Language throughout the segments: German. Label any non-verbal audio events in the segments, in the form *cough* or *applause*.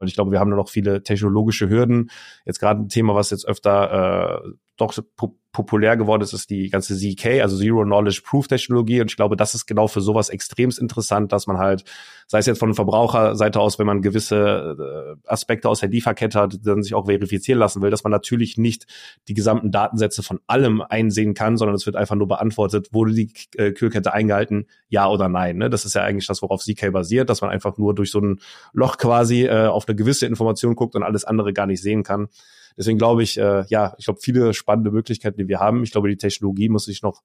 Und ich glaube, wir haben nur noch viele technologische Hürden. Jetzt gerade ein Thema, was jetzt öfter äh, doch populär geworden ist, ist die ganze ZK, also Zero Knowledge Proof Technologie. Und ich glaube, das ist genau für sowas extremst interessant, dass man halt, sei es jetzt von Verbraucherseite aus, wenn man gewisse äh, Aspekte aus der Lieferkette hat, dann sich auch verifizieren lassen will, dass man natürlich nicht die gesamten Datensätze von allem einsehen kann, sondern es wird einfach nur beantwortet, wurde die äh, Kühlkette eingehalten, ja oder nein. Ne? Das ist ja eigentlich das, worauf ZK basiert, dass man einfach nur durch so ein Loch quasi äh, auf eine gewisse Information guckt und alles andere gar nicht sehen kann. Deswegen glaube ich, äh, ja, ich glaube, viele spannende Möglichkeiten, die wir haben. Ich glaube, die Technologie muss sich noch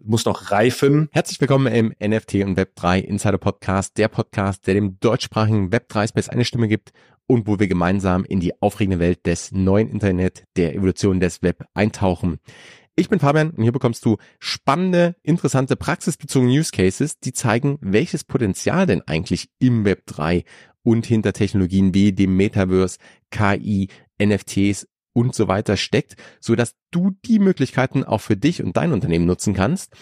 muss noch reifen. Herzlich willkommen im NFT und Web3 Insider Podcast, der Podcast, der dem deutschsprachigen Web3 Space eine Stimme gibt und wo wir gemeinsam in die aufregende Welt des neuen Internet, der Evolution des Web eintauchen. Ich bin Fabian und hier bekommst du spannende, interessante, praxisbezogene Use Cases, die zeigen, welches Potenzial denn eigentlich im Web 3 und hinter Technologien wie dem Metaverse, KI, NFTs und so weiter steckt, so dass du die Möglichkeiten auch für dich und dein Unternehmen nutzen kannst.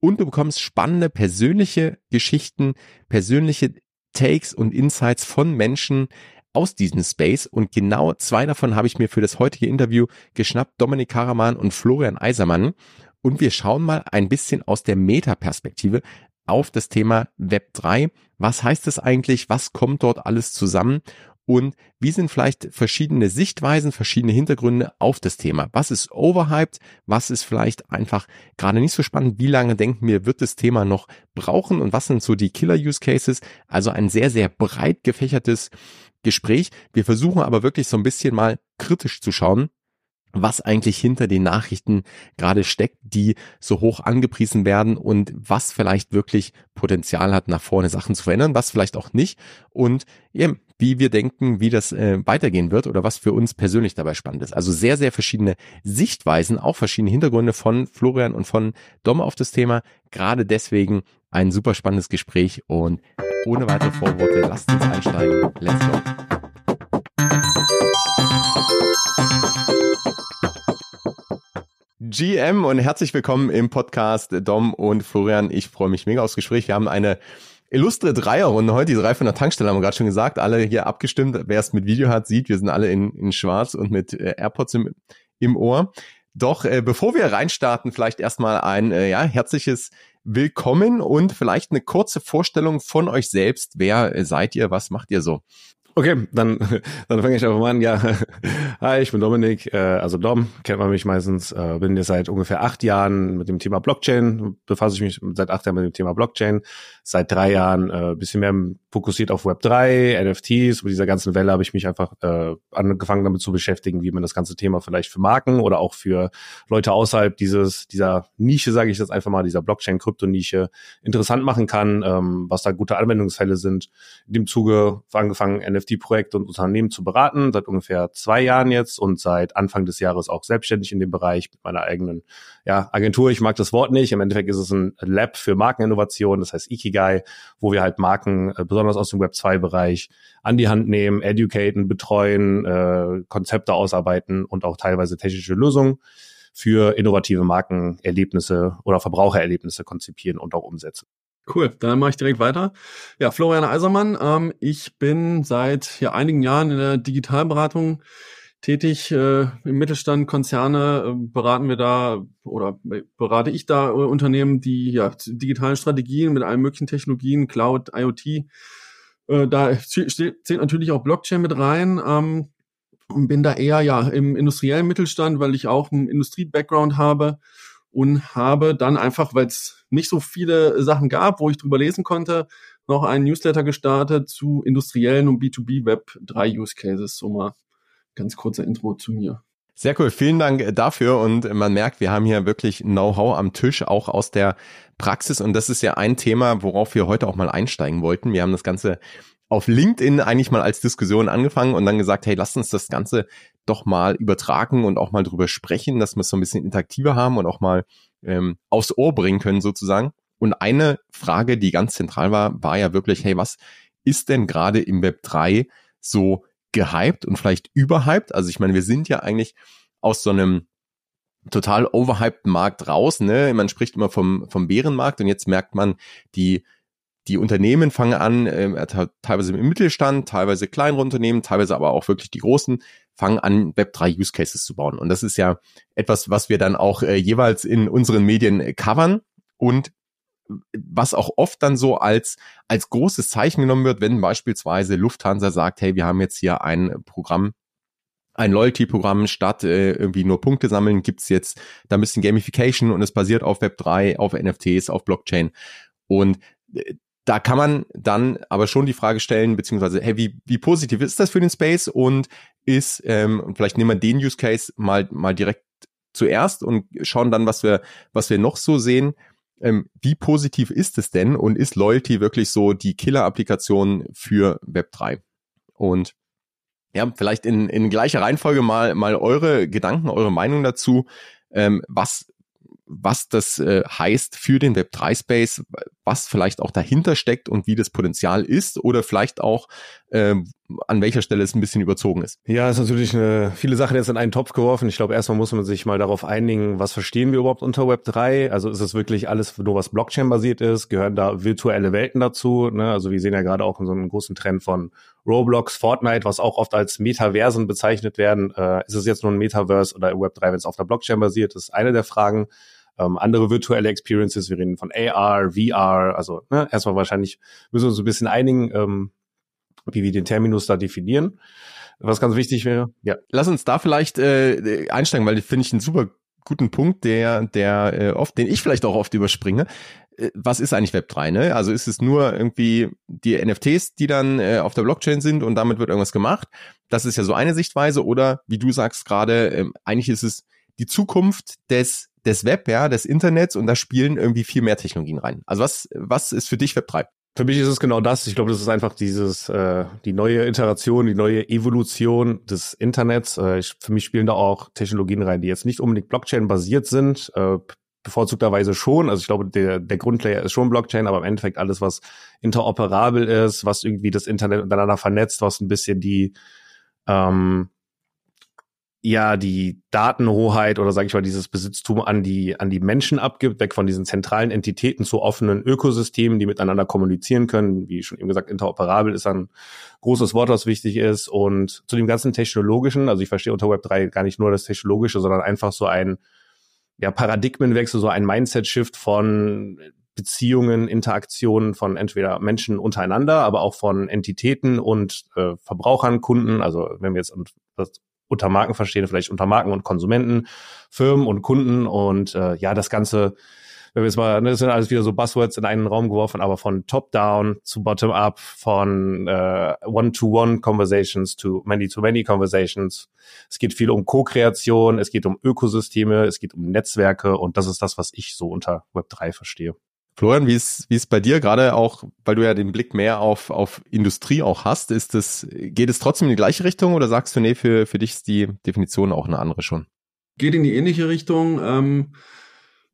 Und du bekommst spannende persönliche Geschichten, persönliche Takes und Insights von Menschen aus diesem Space. Und genau zwei davon habe ich mir für das heutige Interview geschnappt, Dominik Karaman und Florian Eisermann. Und wir schauen mal ein bisschen aus der Metaperspektive auf das Thema Web 3. Was heißt es eigentlich? Was kommt dort alles zusammen? und wie sind vielleicht verschiedene Sichtweisen, verschiedene Hintergründe auf das Thema? Was ist overhyped? Was ist vielleicht einfach gerade nicht so spannend? Wie lange denken wir, wird das Thema noch brauchen? Und was sind so die Killer-Use-Cases? Also ein sehr, sehr breit gefächertes Gespräch. Wir versuchen aber wirklich so ein bisschen mal kritisch zu schauen, was eigentlich hinter den Nachrichten gerade steckt, die so hoch angepriesen werden und was vielleicht wirklich Potenzial hat, nach vorne Sachen zu verändern, was vielleicht auch nicht und eben, wie wir denken, wie das äh, weitergehen wird oder was für uns persönlich dabei spannend ist. Also sehr, sehr verschiedene Sichtweisen, auch verschiedene Hintergründe von Florian und von Dom auf das Thema. Gerade deswegen ein super spannendes Gespräch und ohne weitere Vorworte, lasst uns einsteigen. Let's go. GM und herzlich willkommen im Podcast Dom und Florian. Ich freue mich mega aufs Gespräch. Wir haben eine illustre Dreierrunde heute. Die drei von der Tankstelle haben wir gerade schon gesagt. Alle hier abgestimmt. Wer es mit Video hat, sieht, wir sind alle in, in schwarz und mit äh, AirPods im, im Ohr. Doch äh, bevor wir reinstarten, vielleicht erstmal ein äh, ja, herzliches Willkommen und vielleicht eine kurze Vorstellung von euch selbst. Wer äh, seid ihr? Was macht ihr so? Okay, dann, *laughs* dann fange ich einfach mal an. Ja, *laughs* hi, ich bin Dominik, äh, also Dom, kennt man mich meistens. Äh, bin jetzt seit ungefähr acht Jahren mit dem Thema Blockchain, befasse ich mich seit acht Jahren mit dem Thema Blockchain. Seit drei Jahren äh, bisschen mehr fokussiert auf Web 3, NFTs. Mit dieser ganzen Welle habe ich mich einfach äh, angefangen damit zu beschäftigen, wie man das ganze Thema vielleicht für Marken oder auch für Leute außerhalb dieses dieser Nische, sage ich jetzt einfach mal, dieser Blockchain-Krypto-Nische interessant machen kann, ähm, was da gute Anwendungsfälle sind. In dem Zuge angefangen, NFT NFT-Projekte und Unternehmen zu beraten, seit ungefähr zwei Jahren jetzt und seit Anfang des Jahres auch selbstständig in dem Bereich mit meiner eigenen ja, Agentur. Ich mag das Wort nicht. Im Endeffekt ist es ein Lab für Markeninnovation, das heißt Ikigai, wo wir halt Marken, äh, besonders aus dem Web 2-Bereich, an die Hand nehmen, educaten, betreuen, äh, Konzepte ausarbeiten und auch teilweise technische Lösungen für innovative Markenerlebnisse oder Verbrauchererlebnisse konzipieren und auch umsetzen. Cool, dann mache ich direkt weiter. Ja, Florian Eisermann, ähm, ich bin seit ja, einigen Jahren in der Digitalberatung tätig. Äh, Im Mittelstand, Konzerne äh, beraten wir da oder berate ich da äh, Unternehmen, die ja digitalen Strategien mit allen möglichen Technologien, Cloud, IoT, äh, da zählt natürlich auch Blockchain mit rein. Ähm, und bin da eher ja im industriellen Mittelstand, weil ich auch einen Industrie-Background habe und habe dann einfach, weil es nicht so viele Sachen gab, wo ich drüber lesen konnte, noch einen Newsletter gestartet zu industriellen und B2B Web 3 Use Cases. So mal ganz kurzer Intro zu mir. Sehr cool, vielen Dank dafür und man merkt, wir haben hier wirklich Know-how am Tisch, auch aus der Praxis und das ist ja ein Thema, worauf wir heute auch mal einsteigen wollten. Wir haben das Ganze auf LinkedIn eigentlich mal als Diskussion angefangen und dann gesagt, hey, lasst uns das Ganze doch mal übertragen und auch mal drüber sprechen, dass wir es so ein bisschen interaktiver haben und auch mal ähm, aufs Ohr bringen können sozusagen. Und eine Frage, die ganz zentral war, war ja wirklich, hey, was ist denn gerade im Web 3 so gehypt und vielleicht überhyped? Also ich meine, wir sind ja eigentlich aus so einem total overhyped Markt raus, ne? Man spricht immer vom, vom Bärenmarkt und jetzt merkt man, die die Unternehmen fangen an, äh, teilweise im Mittelstand, teilweise kleinere Unternehmen, teilweise aber auch wirklich die großen, fangen an, Web3 Use Cases zu bauen. Und das ist ja etwas, was wir dann auch äh, jeweils in unseren Medien äh, covern und was auch oft dann so als, als großes Zeichen genommen wird, wenn beispielsweise Lufthansa sagt, hey, wir haben jetzt hier ein Programm, ein Loyalty-Programm statt äh, irgendwie nur Punkte sammeln, gibt's jetzt da ein bisschen Gamification und es basiert auf Web3, auf NFTs, auf Blockchain. Und äh, da kann man dann aber schon die Frage stellen, beziehungsweise, hey, wie, wie positiv ist das für den Space und ist, ähm, vielleicht nehmen wir den Use Case mal, mal direkt zuerst und schauen dann, was wir, was wir noch so sehen. Ähm, wie positiv ist es denn und ist Loyalty wirklich so die Killer-Applikation für Web3? Und ja, vielleicht in, in gleicher Reihenfolge mal, mal eure Gedanken, eure Meinung dazu. Ähm, was was das äh, heißt für den Web3-Space, was vielleicht auch dahinter steckt und wie das Potenzial ist oder vielleicht auch äh, an welcher Stelle es ein bisschen überzogen ist. Ja, ist natürlich eine, viele Sachen jetzt in einen Topf geworfen. Ich glaube, erstmal muss man sich mal darauf einigen, was verstehen wir überhaupt unter Web3? Also ist es wirklich alles nur was Blockchain-basiert ist? Gehören da virtuelle Welten dazu? Ne? Also wir sehen ja gerade auch in so einem großen Trend von Roblox, Fortnite, was auch oft als Metaversen bezeichnet werden. Äh, ist es jetzt nur ein Metaverse oder Web3, wenn es auf der Blockchain basiert? Das ist eine der Fragen ähm, andere virtuelle Experiences, wir reden von AR, VR, also ne, erstmal wahrscheinlich müssen wir uns ein bisschen einigen, ähm, wie wir den Terminus da definieren. Was ganz wichtig wäre, ja. Lass uns da vielleicht äh, einsteigen, weil finde ich einen super guten Punkt, der, der äh, oft, den ich vielleicht auch oft überspringe. Äh, was ist eigentlich Web 3? Ne? Also ist es nur irgendwie die NFTs, die dann äh, auf der Blockchain sind und damit wird irgendwas gemacht? Das ist ja so eine Sichtweise. Oder wie du sagst gerade, äh, eigentlich ist es die Zukunft des des Web, ja, des Internets und da spielen irgendwie viel mehr Technologien rein. Also was, was ist für dich Web 3? Für mich ist es genau das. Ich glaube, das ist einfach dieses äh, die neue Iteration, die neue Evolution des Internets. Äh, ich, für mich spielen da auch Technologien rein, die jetzt nicht unbedingt Blockchain basiert sind, äh, bevorzugterweise schon. Also ich glaube, der, der Grundlayer ist schon Blockchain, aber im Endeffekt alles, was interoperabel ist, was irgendwie das Internet miteinander vernetzt, was ein bisschen die ähm, ja die Datenhoheit oder sage ich mal dieses Besitztum an die an die Menschen abgibt, weg von diesen zentralen Entitäten zu offenen Ökosystemen, die miteinander kommunizieren können. Wie schon eben gesagt, interoperabel ist ein großes Wort, was wichtig ist. Und zu dem ganzen technologischen, also ich verstehe unter Web 3 gar nicht nur das technologische, sondern einfach so ein ja, Paradigmenwechsel, so ein Mindset-Shift von Beziehungen, Interaktionen von entweder Menschen untereinander, aber auch von Entitäten und äh, Verbrauchern, Kunden. Also wenn wir jetzt das unter Marken verstehen, vielleicht unter Marken und Konsumenten, Firmen und Kunden und äh, ja, das Ganze, wenn wir jetzt mal, ne, das sind alles wieder so Buzzwords in einen Raum geworfen, aber von Top-Down zu Bottom-Up, von äh, One-to-One-Conversations to Many-to-Many-Conversations. Es geht viel um Co-Kreation, es geht um Ökosysteme, es geht um Netzwerke und das ist das, was ich so unter Web3 verstehe. Florian, wie ist, wie ist bei dir gerade auch, weil du ja den Blick mehr auf, auf Industrie auch hast, ist das, geht es trotzdem in die gleiche Richtung oder sagst du, nee, für, für dich ist die Definition auch eine andere schon? Geht in die ähnliche Richtung, ähm,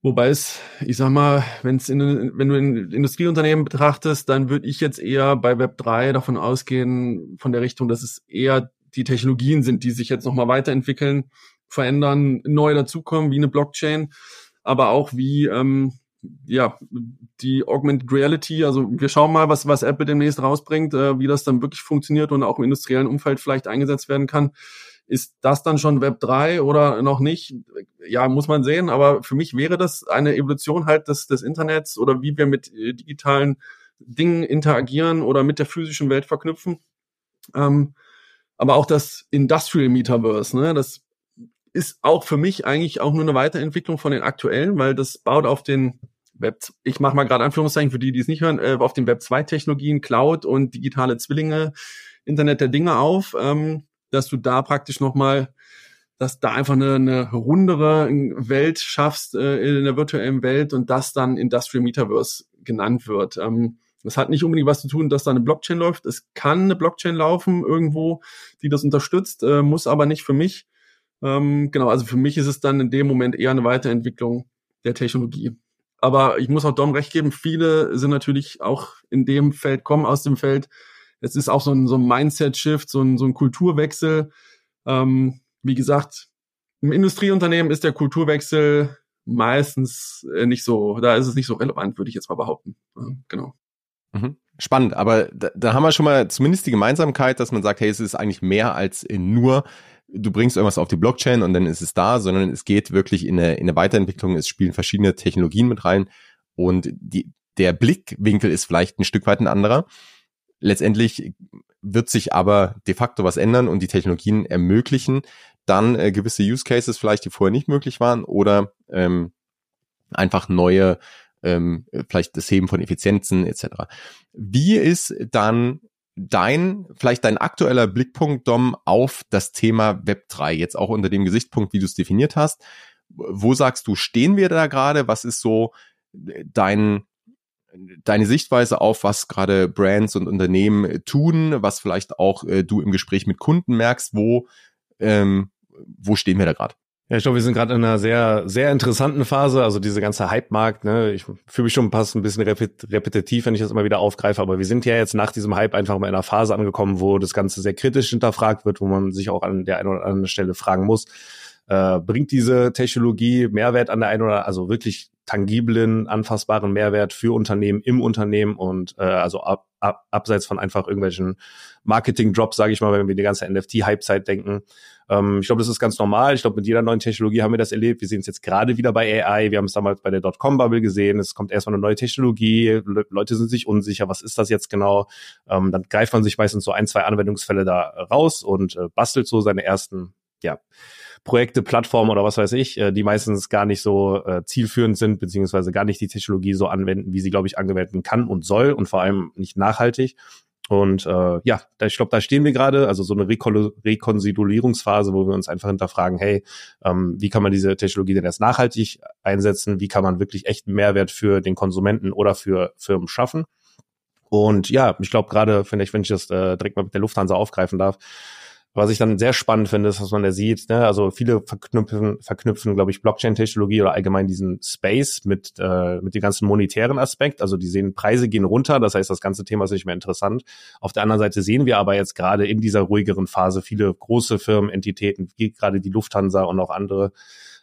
wobei es, ich sag mal, wenn's in, wenn du in Industrieunternehmen betrachtest, dann würde ich jetzt eher bei Web 3 davon ausgehen, von der Richtung, dass es eher die Technologien sind, die sich jetzt nochmal weiterentwickeln, verändern, neu dazukommen, wie eine Blockchain, aber auch wie ähm, ja, die Augmented Reality, also wir schauen mal, was, was Apple demnächst rausbringt, äh, wie das dann wirklich funktioniert und auch im industriellen Umfeld vielleicht eingesetzt werden kann. Ist das dann schon Web 3 oder noch nicht? Ja, muss man sehen, aber für mich wäre das eine Evolution halt des, des Internets oder wie wir mit äh, digitalen Dingen interagieren oder mit der physischen Welt verknüpfen. Ähm, aber auch das Industrial Metaverse, ne, das ist auch für mich eigentlich auch nur eine Weiterentwicklung von den aktuellen, weil das baut auf den Web, ich mache mal gerade Anführungszeichen für die, die es nicht hören, äh, auf den Web 2 Technologien, Cloud und digitale Zwillinge, Internet der Dinge auf, ähm, dass du da praktisch nochmal, dass da einfach eine, eine rundere Welt schaffst äh, in der virtuellen Welt und das dann Industrial Metaverse genannt wird. Ähm, das hat nicht unbedingt was zu tun, dass da eine Blockchain läuft. Es kann eine Blockchain laufen irgendwo, die das unterstützt, äh, muss aber nicht für mich. Ähm, genau, also für mich ist es dann in dem Moment eher eine Weiterentwicklung der Technologie. Aber ich muss auch Dom recht geben, viele sind natürlich auch in dem Feld, kommen aus dem Feld. Es ist auch so ein, so ein Mindset-Shift, so ein, so ein Kulturwechsel. Ähm, wie gesagt, im Industrieunternehmen ist der Kulturwechsel meistens äh, nicht so, da ist es nicht so relevant, würde ich jetzt mal behaupten. Genau. Mhm. Spannend, aber da, da haben wir schon mal zumindest die Gemeinsamkeit, dass man sagt, hey, es ist eigentlich mehr als nur du bringst irgendwas auf die Blockchain und dann ist es da, sondern es geht wirklich in eine, in eine Weiterentwicklung, es spielen verschiedene Technologien mit rein und die, der Blickwinkel ist vielleicht ein Stück weit ein anderer. Letztendlich wird sich aber de facto was ändern und die Technologien ermöglichen dann äh, gewisse Use Cases vielleicht, die vorher nicht möglich waren oder ähm, einfach neue, ähm, vielleicht das Heben von Effizienzen etc. Wie ist dann dein, vielleicht dein aktueller Blickpunkt, Dom, auf das Thema Web 3, jetzt auch unter dem Gesichtspunkt, wie du es definiert hast? Wo sagst du, stehen wir da gerade? Was ist so dein, deine Sichtweise auf, was gerade Brands und Unternehmen tun, was vielleicht auch äh, du im Gespräch mit Kunden merkst, wo, ähm, wo stehen wir da gerade? Ja, ich glaube, wir sind gerade in einer sehr, sehr interessanten Phase. Also diese ganze Hype-Markt, ne, ich fühle mich schon fast ein bisschen repetitiv, wenn ich das immer wieder aufgreife, aber wir sind ja jetzt nach diesem Hype einfach mal in einer Phase angekommen, wo das Ganze sehr kritisch hinterfragt wird, wo man sich auch an der einen oder anderen Stelle fragen muss, äh, bringt diese Technologie Mehrwert an der einen oder also wirklich tangiblen, anfassbaren Mehrwert für Unternehmen im Unternehmen und äh, also ab, ab, abseits von einfach irgendwelchen Marketing-Drops, sage ich mal, wenn wir die ganze NFT-Hype-Zeit denken. Ähm, ich glaube, das ist ganz normal. Ich glaube, mit jeder neuen Technologie haben wir das erlebt. Wir sehen es jetzt gerade wieder bei AI. Wir haben es damals bei der Dotcom-Bubble gesehen. Es kommt erstmal eine neue Technologie. Le Leute sind sich unsicher. Was ist das jetzt genau? Ähm, dann greift man sich meistens so ein, zwei Anwendungsfälle da raus und äh, bastelt so seine ersten, ja, Projekte, Plattformen oder was weiß ich, äh, die meistens gar nicht so äh, zielführend sind, beziehungsweise gar nicht die Technologie so anwenden, wie sie, glaube ich, angewendet kann und soll und vor allem nicht nachhaltig. Und äh, ja, da, ich glaube, da stehen wir gerade, also so eine Rekon Rekonsidulierungsphase, wo wir uns einfach hinterfragen, hey, ähm, wie kann man diese Technologie denn erst nachhaltig einsetzen? Wie kann man wirklich echten Mehrwert für den Konsumenten oder für Firmen schaffen? Und ja, ich glaube gerade, vielleicht, wenn ich das äh, direkt mal mit der Lufthansa aufgreifen darf, was ich dann sehr spannend finde, ist, was man da sieht. Ne? Also viele verknüpfen, verknüpfen, glaube ich, Blockchain-Technologie oder allgemein diesen Space mit äh, mit dem ganzen monetären Aspekt. Also die sehen, Preise gehen runter, das heißt, das ganze Thema ist nicht mehr interessant. Auf der anderen Seite sehen wir aber jetzt gerade in dieser ruhigeren Phase viele große Firmen, Entitäten, gerade die Lufthansa und auch andere,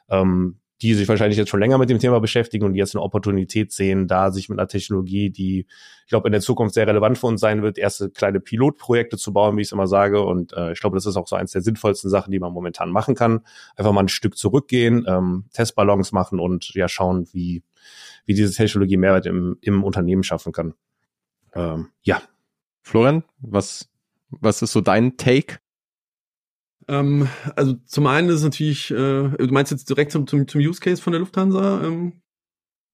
ähm, die sich wahrscheinlich jetzt schon länger mit dem Thema beschäftigen und jetzt eine Opportunität sehen, da sich mit einer Technologie, die ich glaube in der Zukunft sehr relevant für uns sein wird, erste kleine Pilotprojekte zu bauen, wie ich es immer sage. Und äh, ich glaube, das ist auch so eins der sinnvollsten Sachen, die man momentan machen kann. Einfach mal ein Stück zurückgehen, ähm, Testballons machen und ja schauen, wie wie diese Technologie Mehrwert im, im Unternehmen schaffen kann. Ähm, ja. Florian, was was ist so dein Take ähm, also zum einen ist es natürlich, äh, du meinst jetzt direkt zum, zum, zum Use Case von der Lufthansa? Ähm?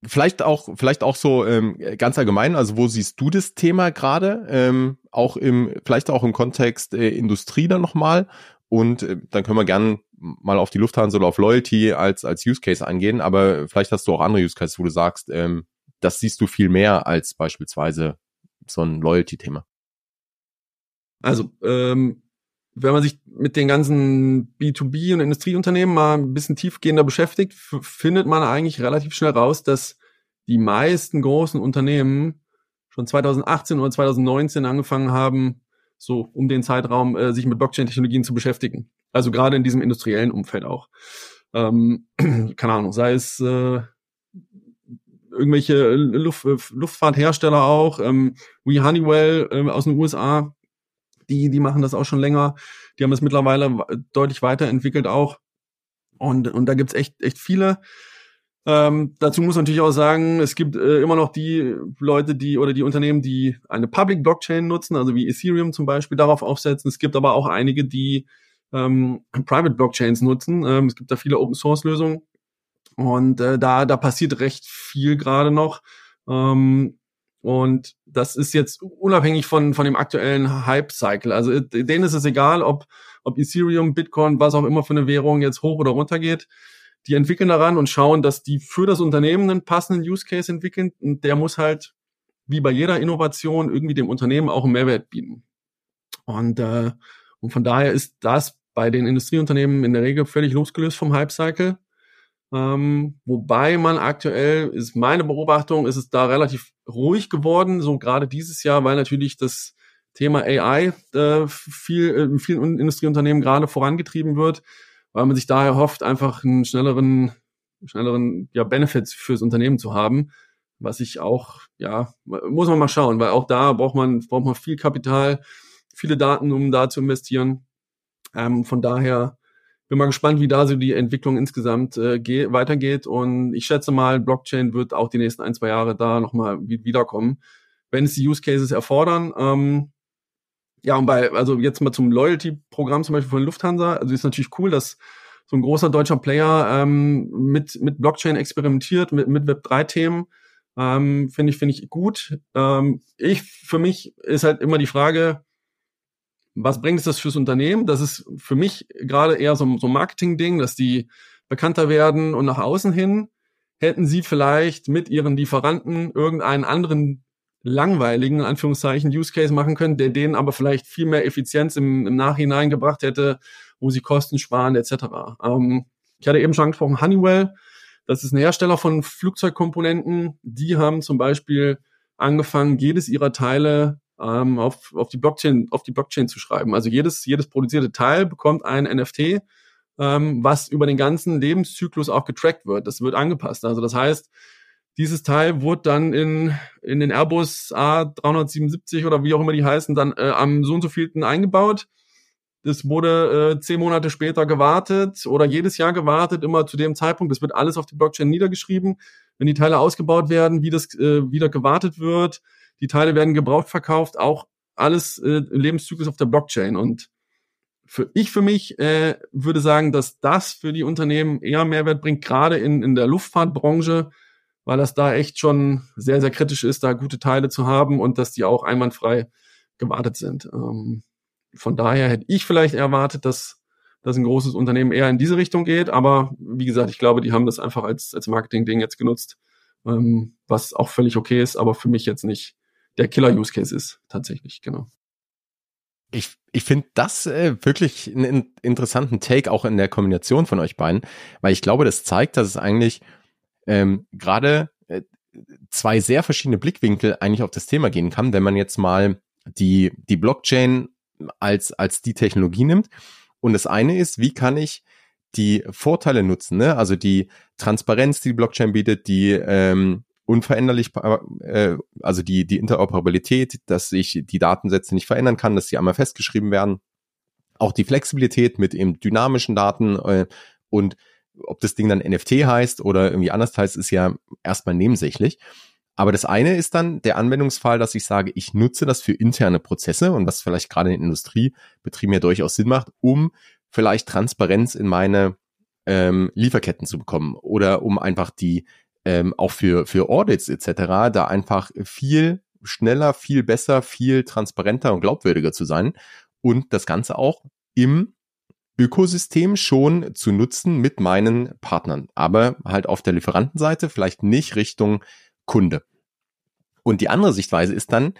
Vielleicht auch, vielleicht auch so ähm, ganz allgemein. Also wo siehst du das Thema gerade? Ähm, auch im, vielleicht auch im Kontext äh, Industrie dann nochmal. Und äh, dann können wir gern mal auf die Lufthansa oder auf Loyalty als als Use Case eingehen. Aber vielleicht hast du auch andere Use Cases, wo du sagst, ähm, das siehst du viel mehr als beispielsweise so ein Loyalty-Thema. Also ähm, wenn man sich mit den ganzen B2B und Industrieunternehmen mal ein bisschen tiefgehender beschäftigt, findet man eigentlich relativ schnell raus, dass die meisten großen Unternehmen schon 2018 oder 2019 angefangen haben, so um den Zeitraum äh, sich mit Blockchain-Technologien zu beschäftigen. Also gerade in diesem industriellen Umfeld auch. Ähm, *clears throat* keine Ahnung, sei es äh, irgendwelche Luft, Luftfahrthersteller auch, ähm, wie Honeywell äh, aus den USA, die, die machen das auch schon länger. Die haben es mittlerweile deutlich weiterentwickelt auch. Und, und da gibt's echt, echt viele. Ähm, dazu muss man natürlich auch sagen, es gibt äh, immer noch die Leute, die oder die Unternehmen, die eine Public Blockchain nutzen, also wie Ethereum zum Beispiel, darauf aufsetzen. Es gibt aber auch einige, die ähm, Private Blockchains nutzen. Ähm, es gibt da viele Open Source Lösungen und äh, da da passiert recht viel gerade noch. Ähm, und das ist jetzt unabhängig von, von dem aktuellen Hype-Cycle. Also denen ist es egal, ob, ob Ethereum, Bitcoin, was auch immer für eine Währung jetzt hoch oder runter geht. Die entwickeln daran und schauen, dass die für das Unternehmen einen passenden Use Case entwickeln. Und der muss halt, wie bei jeder Innovation, irgendwie dem Unternehmen auch einen Mehrwert bieten. Und, äh, und von daher ist das bei den Industrieunternehmen in der Regel völlig losgelöst vom Hype-Cycle. Ähm, wobei man aktuell, ist meine Beobachtung, ist es da relativ ruhig geworden, so gerade dieses Jahr, weil natürlich das Thema AI äh, viel, in vielen Industrieunternehmen gerade vorangetrieben wird, weil man sich daher hofft, einfach einen schnelleren, schnelleren ja, Benefits fürs Unternehmen zu haben. was ich auch, ja, muss man mal schauen, weil auch da braucht man, braucht man viel Kapital, viele Daten, um da zu investieren. Ähm, von daher bin mal gespannt, wie da so die Entwicklung insgesamt äh, geht, weitergeht. Und ich schätze mal, Blockchain wird auch die nächsten ein, zwei Jahre da nochmal wiederkommen, wenn es die Use Cases erfordern. Ähm, ja, und bei, also jetzt mal zum Loyalty-Programm zum Beispiel von Lufthansa. Also ist natürlich cool, dass so ein großer deutscher Player ähm, mit, mit Blockchain experimentiert, mit, mit Web3-Themen. Ähm, finde ich, finde ich gut. Ähm, ich, für mich ist halt immer die Frage, was bringt es das fürs Unternehmen? Das ist für mich gerade eher so, so ein Marketing-Ding, dass die bekannter werden und nach außen hin hätten sie vielleicht mit ihren Lieferanten irgendeinen anderen langweiligen, in Anführungszeichen, Use Case machen können, der denen aber vielleicht viel mehr Effizienz im, im Nachhinein gebracht hätte, wo sie Kosten sparen etc. Ähm, ich hatte eben schon angesprochen, Honeywell, das ist ein Hersteller von Flugzeugkomponenten. Die haben zum Beispiel angefangen, jedes ihrer Teile ähm, auf, auf die Blockchain, auf die Blockchain zu schreiben. Also jedes, jedes produzierte Teil bekommt ein NFT, ähm, was über den ganzen Lebenszyklus auch getrackt wird. Das wird angepasst. Also das heißt, dieses Teil wurde dann in, in den Airbus A377 oder wie auch immer die heißen, dann äh, am so und so vielten eingebaut. Das wurde äh, zehn Monate später gewartet oder jedes Jahr gewartet, immer zu dem Zeitpunkt. Das wird alles auf die Blockchain niedergeschrieben. Wenn die Teile ausgebaut werden, wie das äh, wieder gewartet wird, die Teile werden gebraucht verkauft, auch alles äh, Lebenszyklus auf der Blockchain. Und für ich für mich äh, würde sagen, dass das für die Unternehmen eher Mehrwert bringt, gerade in, in der Luftfahrtbranche, weil das da echt schon sehr, sehr kritisch ist, da gute Teile zu haben und dass die auch einwandfrei gewartet sind. Ähm, von daher hätte ich vielleicht erwartet, dass, dass ein großes Unternehmen eher in diese Richtung geht. Aber wie gesagt, ich glaube, die haben das einfach als, als Marketing-Ding jetzt genutzt, ähm, was auch völlig okay ist, aber für mich jetzt nicht der Killer-Use-Case ist, tatsächlich, genau. Ich, ich finde das äh, wirklich einen interessanten Take auch in der Kombination von euch beiden, weil ich glaube, das zeigt, dass es eigentlich ähm, gerade äh, zwei sehr verschiedene Blickwinkel eigentlich auf das Thema gehen kann, wenn man jetzt mal die, die Blockchain als, als die Technologie nimmt. Und das eine ist, wie kann ich die Vorteile nutzen, ne? also die Transparenz, die die Blockchain bietet, die ähm, unveränderlich, äh, also die, die Interoperabilität, dass ich die Datensätze nicht verändern kann, dass sie einmal festgeschrieben werden. Auch die Flexibilität mit eben dynamischen Daten äh, und ob das Ding dann NFT heißt oder irgendwie anders heißt, ist ja erstmal nebensächlich. Aber das eine ist dann der Anwendungsfall, dass ich sage, ich nutze das für interne Prozesse und was vielleicht gerade in Industriebetrieben ja durchaus Sinn macht, um vielleicht Transparenz in meine ähm, Lieferketten zu bekommen oder um einfach die ähm, auch für, für Audits etc., da einfach viel schneller, viel besser, viel transparenter und glaubwürdiger zu sein und das Ganze auch im Ökosystem schon zu nutzen mit meinen Partnern, aber halt auf der Lieferantenseite, vielleicht nicht Richtung Kunde. Und die andere Sichtweise ist dann,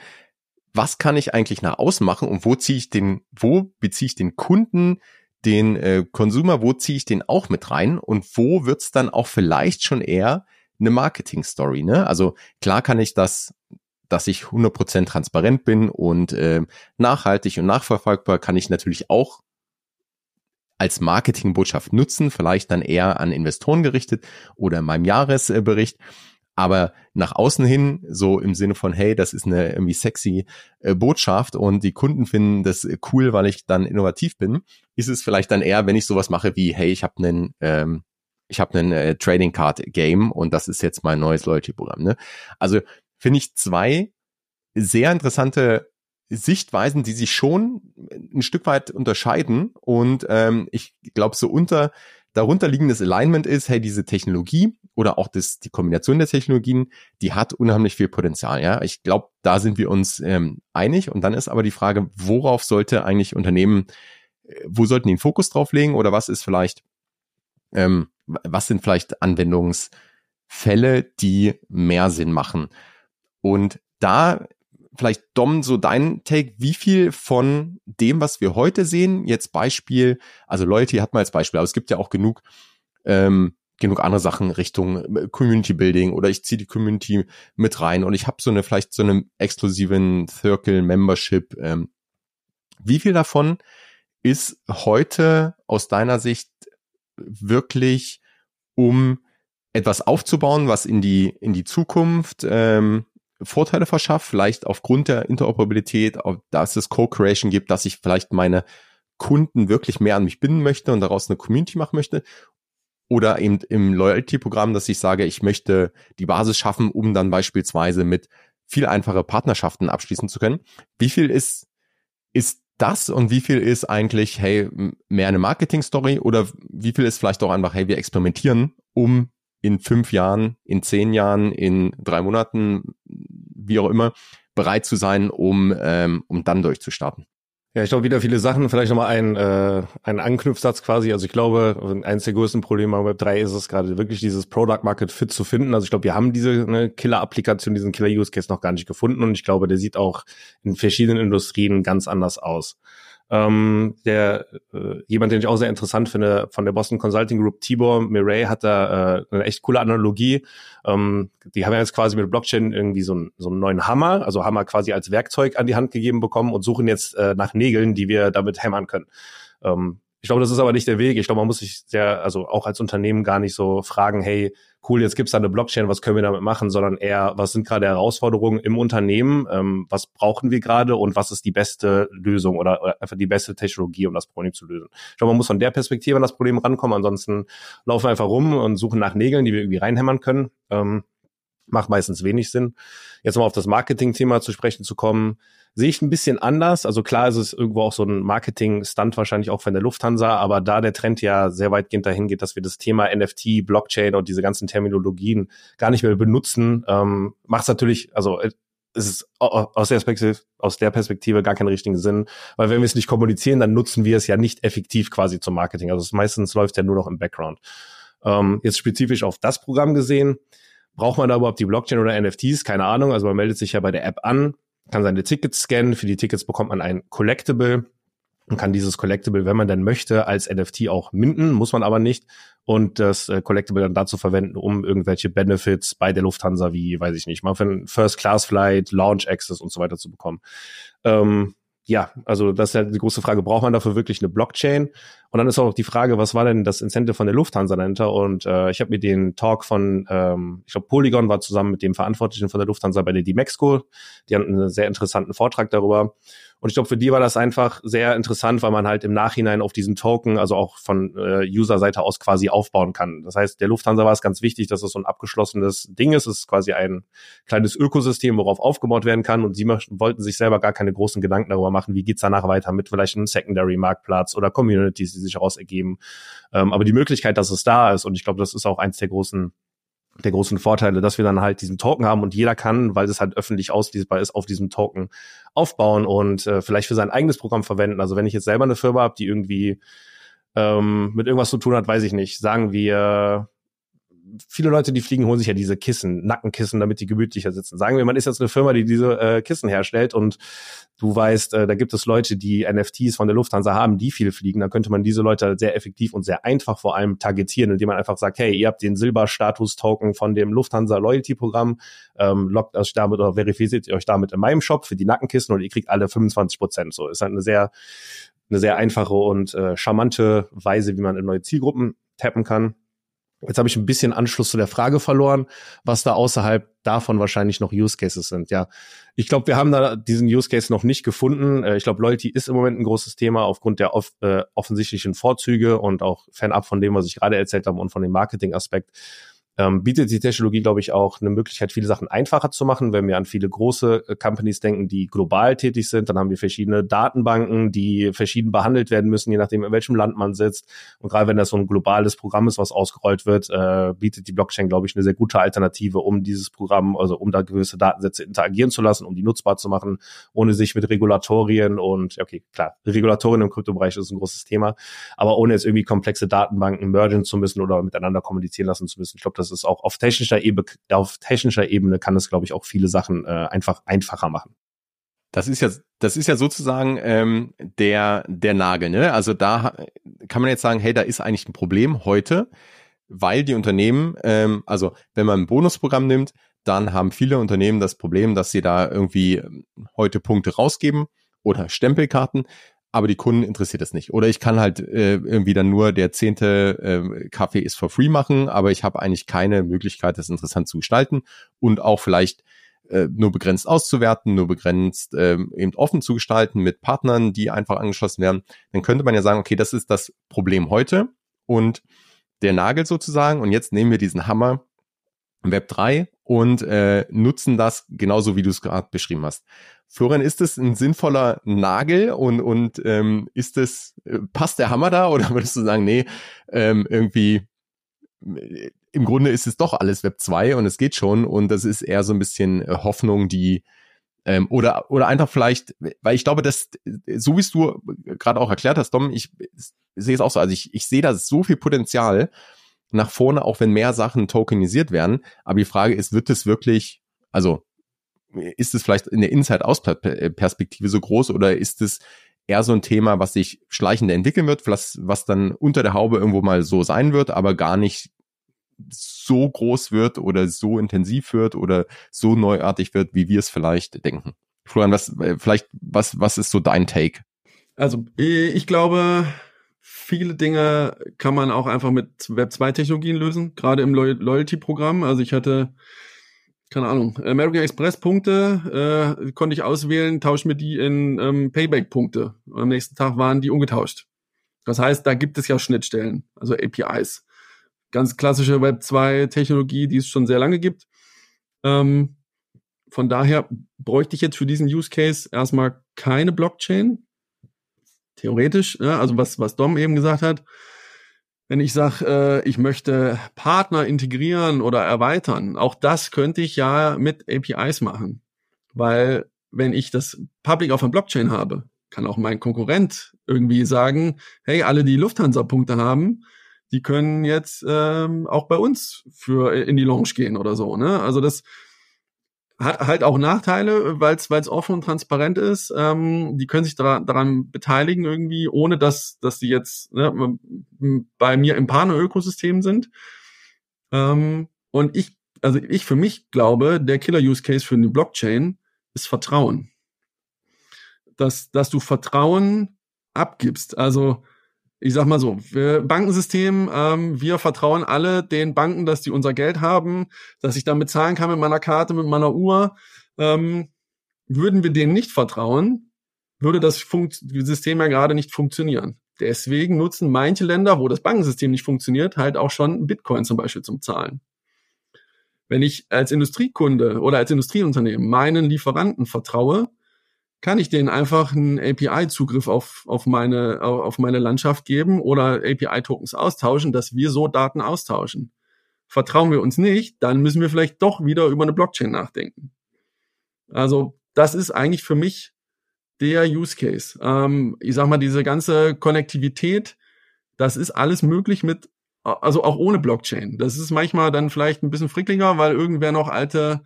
was kann ich eigentlich nach außen machen und wo ziehe ich den, wo beziehe ich den Kunden, den äh, Consumer, wo ziehe ich den auch mit rein und wo wird's dann auch vielleicht schon eher eine Marketing-Story. Ne? Also klar kann ich das, dass ich 100% transparent bin und äh, nachhaltig und nachverfolgbar, kann ich natürlich auch als Marketingbotschaft nutzen, vielleicht dann eher an Investoren gerichtet oder in meinem Jahresbericht. Aber nach außen hin, so im Sinne von, hey, das ist eine irgendwie sexy äh, Botschaft und die Kunden finden das cool, weil ich dann innovativ bin, ist es vielleicht dann eher, wenn ich sowas mache wie, hey, ich habe einen ähm, ich habe einen äh, Trading Card Game und das ist jetzt mein neues Loyalty-Programm. Ne? Also finde ich zwei sehr interessante Sichtweisen, die sich schon ein Stück weit unterscheiden. Und ähm, ich glaube, so unter darunter liegendes Alignment ist, hey, diese Technologie oder auch das, die Kombination der Technologien, die hat unheimlich viel Potenzial. Ja, ich glaube, da sind wir uns ähm, einig. Und dann ist aber die Frage, worauf sollte eigentlich Unternehmen, äh, wo sollten die den Fokus drauf legen oder was ist vielleicht ähm, was sind vielleicht Anwendungsfälle, die mehr Sinn machen? Und da vielleicht Dom, so dein Take, wie viel von dem, was wir heute sehen, jetzt Beispiel, also Loyalty hat man als Beispiel, aber es gibt ja auch genug, ähm, genug andere Sachen Richtung äh, Community Building oder ich ziehe die Community mit rein und ich habe so eine vielleicht so eine exklusiven Circle Membership. Ähm, wie viel davon ist heute aus deiner Sicht wirklich um etwas aufzubauen, was in die, in die Zukunft ähm, Vorteile verschafft, vielleicht aufgrund der Interoperabilität, dass es Co-Creation gibt, dass ich vielleicht meine Kunden wirklich mehr an mich binden möchte und daraus eine Community machen möchte. Oder eben im Loyalty-Programm, dass ich sage, ich möchte die Basis schaffen, um dann beispielsweise mit viel einfache Partnerschaften abschließen zu können. Wie viel ist, ist das und wie viel ist eigentlich, hey, mehr eine Marketing-Story oder wie viel ist vielleicht auch einfach, hey, wir experimentieren, um in fünf Jahren, in zehn Jahren, in drei Monaten, wie auch immer, bereit zu sein, um, ähm, um dann durchzustarten. Ja, ich glaube wieder viele Sachen. Vielleicht nochmal ein, äh, ein Anknüpfsatz quasi. Also ich glaube, eines der größten Probleme am Web 3 ist es gerade wirklich dieses Product Market Fit zu finden. Also ich glaube, wir haben diese ne, Killer-Applikation, diesen Killer-Use-Case noch gar nicht gefunden und ich glaube, der sieht auch in verschiedenen Industrien ganz anders aus. Ähm, der äh, jemand, den ich auch sehr interessant finde, von der Boston Consulting Group, Tibor Mireille, hat da äh, eine echt coole Analogie. Ähm, die haben ja jetzt quasi mit Blockchain irgendwie so, ein, so einen neuen Hammer, also Hammer quasi als Werkzeug an die Hand gegeben bekommen und suchen jetzt äh, nach Nägeln, die wir damit hämmern können. Ähm, ich glaube, das ist aber nicht der Weg. Ich glaube, man muss sich sehr, also auch als Unternehmen gar nicht so fragen, hey, cool, jetzt gibt's da eine Blockchain, was können wir damit machen, sondern eher, was sind gerade Herausforderungen im Unternehmen, ähm, was brauchen wir gerade und was ist die beste Lösung oder, oder, einfach die beste Technologie, um das Problem zu lösen. Ich glaube, man muss von der Perspektive an das Problem rankommen, ansonsten laufen wir einfach rum und suchen nach Nägeln, die wir irgendwie reinhämmern können. Ähm, macht meistens wenig Sinn. Jetzt mal auf das Marketing-Thema zu sprechen zu kommen sehe ich ein bisschen anders. Also klar ist es irgendwo auch so ein Marketing-Stunt wahrscheinlich auch von der Lufthansa, aber da der Trend ja sehr weitgehend dahin geht, dass wir das Thema NFT, Blockchain und diese ganzen Terminologien gar nicht mehr benutzen, ähm, macht es natürlich, also äh, es ist aus der, Perspektive, aus der Perspektive gar keinen richtigen Sinn, weil wenn wir es nicht kommunizieren, dann nutzen wir es ja nicht effektiv quasi zum Marketing. Also es meistens läuft ja nur noch im Background. Ähm, jetzt spezifisch auf das Programm gesehen, braucht man da überhaupt die Blockchain oder NFTs? Keine Ahnung. Also man meldet sich ja bei der App an kann seine Tickets scannen. Für die Tickets bekommt man ein Collectible und kann dieses Collectible, wenn man denn möchte, als NFT auch minden, muss man aber nicht. Und das äh, Collectible dann dazu verwenden, um irgendwelche Benefits bei der Lufthansa wie, weiß ich nicht, mal für einen First-Class-Flight, Launch Access und so weiter zu bekommen. Ähm, ja, also das ist ja die große Frage, braucht man dafür wirklich eine Blockchain? Und dann ist auch die Frage, was war denn das Incentive von der Lufthansa dahinter? Und äh, ich habe mir den Talk von, ähm, ich glaube, Polygon war zusammen mit dem Verantwortlichen von der Lufthansa bei der D-Mexco. Die hatten einen sehr interessanten Vortrag darüber. Und ich glaube, für die war das einfach sehr interessant, weil man halt im Nachhinein auf diesen Token, also auch von äh, User-Seite aus quasi aufbauen kann. Das heißt, der Lufthansa war es ganz wichtig, dass es so ein abgeschlossenes Ding ist. Es ist quasi ein kleines Ökosystem, worauf aufgebaut werden kann. Und sie wollten sich selber gar keine großen Gedanken darüber machen, wie geht's danach weiter mit vielleicht einem Secondary-Marktplatz oder Communities, sich daraus ergeben. Ähm, aber die Möglichkeit, dass es da ist, und ich glaube, das ist auch eins der großen der großen Vorteile, dass wir dann halt diesen Token haben und jeder kann, weil es halt öffentlich auslesbar ist, auf diesem Token aufbauen und äh, vielleicht für sein eigenes Programm verwenden. Also wenn ich jetzt selber eine Firma habe, die irgendwie ähm, mit irgendwas zu tun hat, weiß ich nicht. Sagen wir, viele Leute, die fliegen, holen sich ja diese Kissen, Nackenkissen, damit die gemütlicher sitzen. Sagen wir, man ist jetzt eine Firma, die diese äh, Kissen herstellt und du weißt, äh, da gibt es Leute, die NFTs von der Lufthansa haben, die viel fliegen, dann könnte man diese Leute sehr effektiv und sehr einfach vor allem targetieren, indem man einfach sagt, hey, ihr habt den Silberstatus-Token von dem Lufthansa Loyalty-Programm, ähm, lockt euch damit oder verifiziert euch damit in meinem Shop für die Nackenkissen und ihr kriegt alle 25 Prozent. So ist halt eine sehr eine sehr einfache und äh, charmante Weise, wie man in neue Zielgruppen tappen kann. Jetzt habe ich ein bisschen Anschluss zu der Frage verloren, was da außerhalb davon wahrscheinlich noch Use Cases sind. Ja, ich glaube, wir haben da diesen Use Case noch nicht gefunden. Äh, ich glaube, Loyalty ist im Moment ein großes Thema aufgrund der off äh, offensichtlichen Vorzüge und auch fernab von dem, was ich gerade erzählt habe und von dem Marketing-Aspekt ähm, bietet die Technologie, glaube ich, auch eine Möglichkeit, viele Sachen einfacher zu machen. Wenn wir an viele große äh, Companies denken, die global tätig sind, dann haben wir verschiedene Datenbanken, die verschieden behandelt werden müssen, je nachdem, in welchem Land man sitzt. Und gerade wenn das so ein globales Programm ist, was ausgerollt wird, äh, bietet die Blockchain, glaube ich, eine sehr gute Alternative, um dieses Programm, also um da gewisse Datensätze interagieren zu lassen, um die nutzbar zu machen, ohne sich mit Regulatorien und, okay, klar, Regulatorien im Kryptobereich ist ein großes Thema, aber ohne jetzt irgendwie komplexe Datenbanken mergen zu müssen oder miteinander kommunizieren lassen zu müssen. Ich glaube, das ist auch auf technischer Ebene, auf technischer Ebene kann es, glaube ich, auch viele Sachen äh, einfach einfacher machen. Das ist ja, das ist ja sozusagen ähm, der der Nagel. Ne? Also da kann man jetzt sagen, hey, da ist eigentlich ein Problem heute, weil die Unternehmen, ähm, also wenn man ein Bonusprogramm nimmt, dann haben viele Unternehmen das Problem, dass sie da irgendwie ähm, heute Punkte rausgeben oder Stempelkarten, aber die Kunden interessiert es nicht. Oder ich kann halt äh, irgendwie dann nur der zehnte äh, Kaffee ist for free machen, aber ich habe eigentlich keine Möglichkeit, das interessant zu gestalten und auch vielleicht äh, nur begrenzt auszuwerten, nur begrenzt äh, eben offen zu gestalten mit Partnern, die einfach angeschlossen werden. Dann könnte man ja sagen, okay, das ist das Problem heute und der Nagel sozusagen und jetzt nehmen wir diesen Hammer Web 3 und äh, nutzen das genauso, wie du es gerade beschrieben hast. Florian, ist es ein sinnvoller Nagel und, und ähm, ist es, äh, passt der Hammer da *laughs* oder würdest du sagen, nee, ähm, irgendwie äh, im Grunde ist es doch alles Web 2 und es geht schon und das ist eher so ein bisschen äh, Hoffnung, die ähm, oder oder einfach vielleicht, weil ich glaube, dass so wie es du gerade auch erklärt hast, Dom, ich, ich sehe es auch so, also ich, ich sehe da so viel Potenzial nach vorne, auch wenn mehr Sachen tokenisiert werden. Aber die Frage ist, wird es wirklich, also ist es vielleicht in der Inside-Out-Perspektive so groß oder ist es eher so ein Thema, was sich schleichend entwickeln wird, was, was dann unter der Haube irgendwo mal so sein wird, aber gar nicht so groß wird oder so intensiv wird oder so neuartig wird, wie wir es vielleicht denken. Florian, was, vielleicht, was, was ist so dein Take? Also, ich glaube, viele Dinge kann man auch einfach mit Web2-Technologien lösen, gerade im Loyalty-Programm. Also ich hatte keine Ahnung, American Express Punkte äh, konnte ich auswählen, tausche mir die in ähm, Payback Punkte. Am nächsten Tag waren die ungetauscht. Das heißt, da gibt es ja Schnittstellen, also APIs. Ganz klassische Web 2 Technologie, die es schon sehr lange gibt. Ähm, von daher bräuchte ich jetzt für diesen Use Case erstmal keine Blockchain. Theoretisch, ja, also was, was Dom eben gesagt hat, wenn ich sage, äh, ich möchte Partner integrieren oder erweitern, auch das könnte ich ja mit APIs machen. Weil wenn ich das Public auf einer Blockchain habe, kann auch mein Konkurrent irgendwie sagen, hey, alle, die Lufthansa-Punkte haben, die können jetzt ähm, auch bei uns für in die Lounge gehen oder so. Ne? Also das hat halt auch Nachteile, weil es offen und transparent ist. Ähm, die können sich daran, daran beteiligen irgendwie, ohne dass dass sie jetzt ne, bei mir im Partner-Ökosystem sind. Ähm, und ich, also ich für mich glaube, der Killer-Use-Case für eine Blockchain ist Vertrauen. Dass, dass du Vertrauen abgibst. Also ich sag mal so, wir, Bankensystem, ähm, wir vertrauen alle den Banken, dass die unser Geld haben, dass ich damit zahlen kann mit meiner Karte, mit meiner Uhr. Ähm, würden wir denen nicht vertrauen, würde das Funkt System ja gerade nicht funktionieren. Deswegen nutzen manche Länder, wo das Bankensystem nicht funktioniert, halt auch schon Bitcoin zum Beispiel zum Zahlen. Wenn ich als Industriekunde oder als Industrieunternehmen meinen Lieferanten vertraue, kann ich denen einfach einen API-Zugriff auf, auf, meine, auf meine Landschaft geben oder API-Tokens austauschen, dass wir so Daten austauschen. Vertrauen wir uns nicht, dann müssen wir vielleicht doch wieder über eine Blockchain nachdenken. Also das ist eigentlich für mich der Use Case. Ähm, ich sag mal, diese ganze Konnektivität, das ist alles möglich mit, also auch ohne Blockchain. Das ist manchmal dann vielleicht ein bisschen fricklinger, weil irgendwer noch alte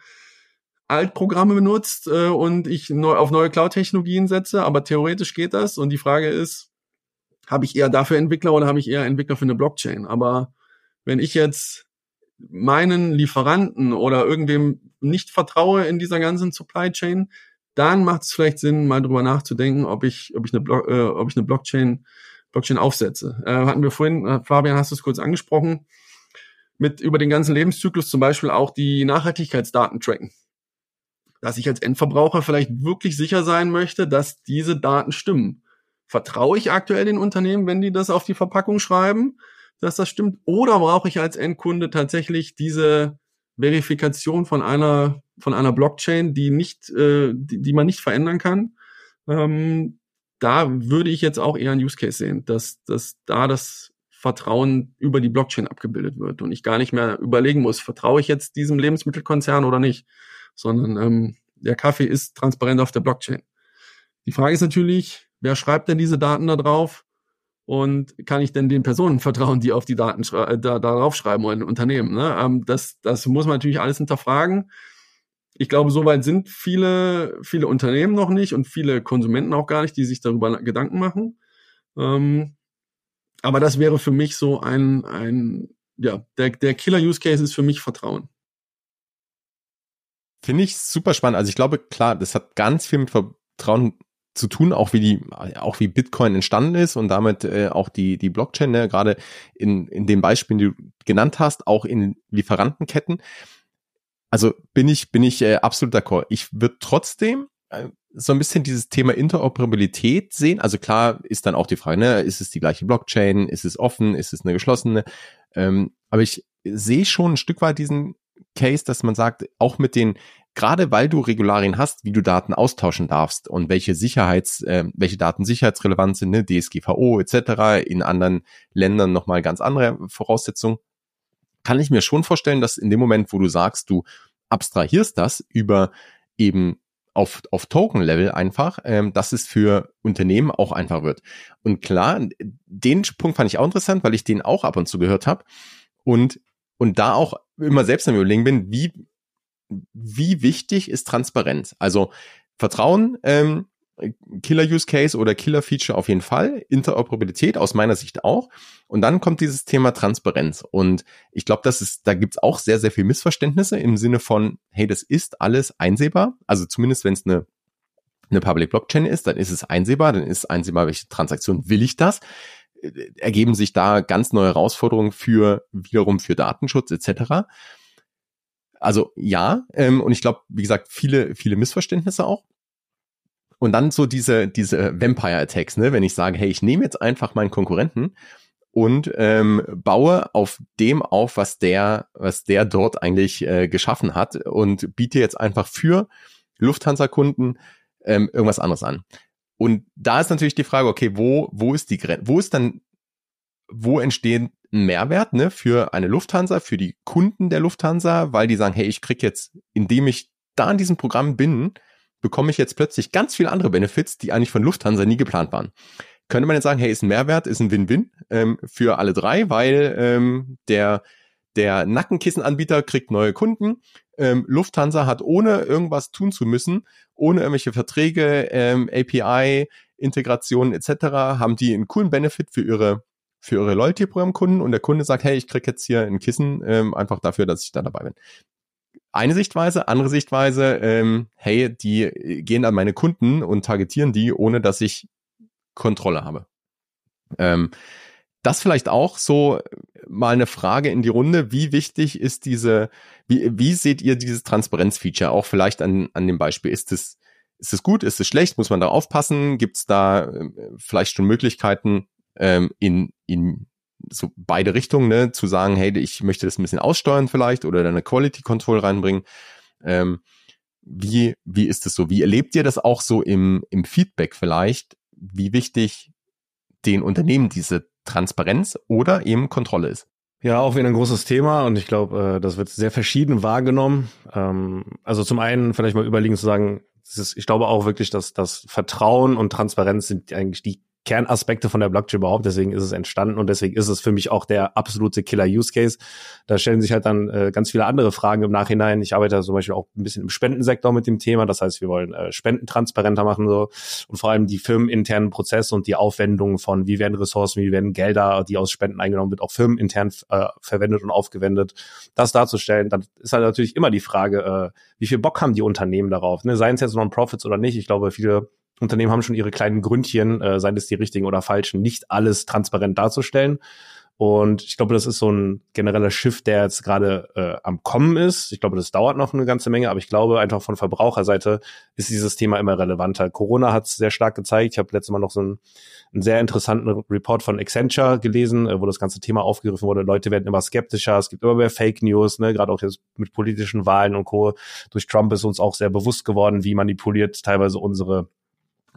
Altprogramme benutzt äh, und ich neu, auf neue Cloud-Technologien setze, aber theoretisch geht das. Und die Frage ist, habe ich eher dafür Entwickler oder habe ich eher Entwickler für eine Blockchain? Aber wenn ich jetzt meinen Lieferanten oder irgendwem nicht vertraue in dieser ganzen Supply Chain, dann macht es vielleicht Sinn, mal drüber nachzudenken, ob ich, ob ich eine, Blo äh, ob ich eine Blockchain, Blockchain aufsetze. Äh, hatten wir vorhin, äh, Fabian, hast du es kurz angesprochen, mit über den ganzen Lebenszyklus zum Beispiel auch die Nachhaltigkeitsdaten tracken dass ich als Endverbraucher vielleicht wirklich sicher sein möchte, dass diese Daten stimmen. Vertraue ich aktuell den Unternehmen, wenn die das auf die Verpackung schreiben, dass das stimmt? Oder brauche ich als Endkunde tatsächlich diese Verifikation von einer von einer Blockchain, die nicht, äh, die, die man nicht verändern kann? Ähm, da würde ich jetzt auch eher einen Use Case sehen, dass, dass da das Vertrauen über die Blockchain abgebildet wird und ich gar nicht mehr überlegen muss, vertraue ich jetzt diesem Lebensmittelkonzern oder nicht sondern ähm, der Kaffee ist transparent auf der Blockchain. Die Frage ist natürlich, wer schreibt denn diese Daten da drauf? Und kann ich denn den Personen vertrauen, die auf die Daten äh, da, darauf schreiben oder ein Unternehmen? Ne? Ähm, das, das muss man natürlich alles hinterfragen. Ich glaube, soweit sind viele, viele Unternehmen noch nicht und viele Konsumenten auch gar nicht, die sich darüber Gedanken machen. Ähm, aber das wäre für mich so ein, ein ja, der, der Killer-Use-Case ist für mich Vertrauen. Finde ich super spannend. Also ich glaube, klar, das hat ganz viel mit Vertrauen zu tun, auch wie die, auch wie Bitcoin entstanden ist und damit äh, auch die die Blockchain, ne, gerade in in den Beispielen, die du genannt hast, auch in Lieferantenketten. Also bin ich bin ich äh, absolut d'accord. Ich würde trotzdem äh, so ein bisschen dieses Thema Interoperabilität sehen. Also klar ist dann auch die Frage, ne, ist es die gleiche Blockchain, ist es offen, ist es eine geschlossene? Ähm, aber ich sehe schon ein Stück weit diesen Case, dass man sagt, auch mit den gerade weil du Regularien hast, wie du Daten austauschen darfst und welche Sicherheits, äh, welche Daten sicherheitsrelevant sind, ne, DSGVO etc., in anderen Ländern nochmal ganz andere Voraussetzungen, kann ich mir schon vorstellen, dass in dem Moment, wo du sagst, du abstrahierst das über eben auf, auf Token-Level einfach, ähm, dass es für Unternehmen auch einfach wird. Und klar, den Punkt fand ich auch interessant, weil ich den auch ab und zu gehört habe. Und, und da auch immer selbst am Überlegen bin, wie wie wichtig ist Transparenz? Also Vertrauen, ähm, Killer-Use-Case oder Killer-Feature auf jeden Fall, Interoperabilität aus meiner Sicht auch. Und dann kommt dieses Thema Transparenz. Und ich glaube, das ist, da gibt's auch sehr, sehr viel Missverständnisse im Sinne von, hey, das ist alles einsehbar. Also zumindest wenn es eine, eine Public Blockchain ist, dann ist es einsehbar, dann ist einsehbar, welche Transaktion will ich das. Ergeben sich da ganz neue Herausforderungen für wiederum für Datenschutz etc. Also ja, ähm, und ich glaube, wie gesagt, viele, viele Missverständnisse auch. Und dann so diese, diese Vampire Attacks, ne? wenn ich sage, hey, ich nehme jetzt einfach meinen Konkurrenten und ähm, baue auf dem auf, was der, was der dort eigentlich äh, geschaffen hat und biete jetzt einfach für Lufthansa-Kunden ähm, irgendwas anderes an. Und da ist natürlich die Frage, okay, wo, wo ist die Grenze, wo ist dann, wo entstehen ein Mehrwert ne, für eine Lufthansa, für die Kunden der Lufthansa, weil die sagen, hey, ich krieg jetzt, indem ich da in diesem Programm bin, bekomme ich jetzt plötzlich ganz viele andere Benefits, die eigentlich von Lufthansa nie geplant waren. Könnte man jetzt sagen, hey, ist ein Mehrwert, ist ein Win-Win ähm, für alle drei, weil ähm, der, der Nackenkissenanbieter kriegt neue Kunden. Ähm, Lufthansa hat ohne irgendwas tun zu müssen, ohne irgendwelche Verträge, ähm, API, Integration etc., haben die einen coolen Benefit für ihre für eure Loyalty-Programm-Kunden und der Kunde sagt, hey, ich krieg jetzt hier ein Kissen, ähm, einfach dafür, dass ich da dabei bin. Eine Sichtweise, andere Sichtweise, ähm, hey, die gehen an meine Kunden und targetieren die, ohne dass ich Kontrolle habe. Ähm, das vielleicht auch so mal eine Frage in die Runde. Wie wichtig ist diese, wie, wie seht ihr dieses Transparenz-Feature? Auch vielleicht an, an dem Beispiel. Ist es, ist gut? Ist es schlecht? Muss man da aufpassen? Gibt es da äh, vielleicht schon Möglichkeiten, ähm, in, in so beide Richtungen, ne, zu sagen, hey, ich möchte das ein bisschen aussteuern vielleicht oder eine Quality Control reinbringen. Ähm, wie, wie ist es so? Wie erlebt ihr das auch so im, im Feedback vielleicht? Wie wichtig den Unternehmen diese Transparenz oder eben Kontrolle ist? Ja, auch wieder ein großes Thema und ich glaube, äh, das wird sehr verschieden wahrgenommen. Ähm, also zum einen vielleicht mal überlegen zu sagen, ich glaube auch wirklich, dass das Vertrauen und Transparenz sind eigentlich die Kernaspekte von der Blockchain überhaupt. Deswegen ist es entstanden und deswegen ist es für mich auch der absolute Killer-Use-Case. Da stellen sich halt dann äh, ganz viele andere Fragen im Nachhinein. Ich arbeite zum Beispiel auch ein bisschen im Spendensektor mit dem Thema. Das heißt, wir wollen äh, Spenden transparenter machen so und vor allem die firmeninternen Prozesse und die Aufwendungen von wie werden Ressourcen, wie werden Gelder, die aus Spenden eingenommen wird, auch firmenintern äh, verwendet und aufgewendet. Das darzustellen, dann ist halt natürlich immer die Frage, äh, wie viel Bock haben die Unternehmen darauf? Ne? Seien es jetzt Non-Profits oder nicht. Ich glaube, viele Unternehmen haben schon ihre kleinen Gründchen, äh, seien es die richtigen oder falschen, nicht alles transparent darzustellen. Und ich glaube, das ist so ein genereller Shift, der jetzt gerade äh, am Kommen ist. Ich glaube, das dauert noch eine ganze Menge, aber ich glaube einfach von Verbraucherseite ist dieses Thema immer relevanter. Corona hat es sehr stark gezeigt. Ich habe letztes Mal noch so einen, einen sehr interessanten Report von Accenture gelesen, äh, wo das ganze Thema aufgegriffen wurde. Leute werden immer skeptischer, es gibt immer mehr Fake News, ne? gerade auch jetzt mit politischen Wahlen und Co. Durch Trump ist uns auch sehr bewusst geworden, wie manipuliert teilweise unsere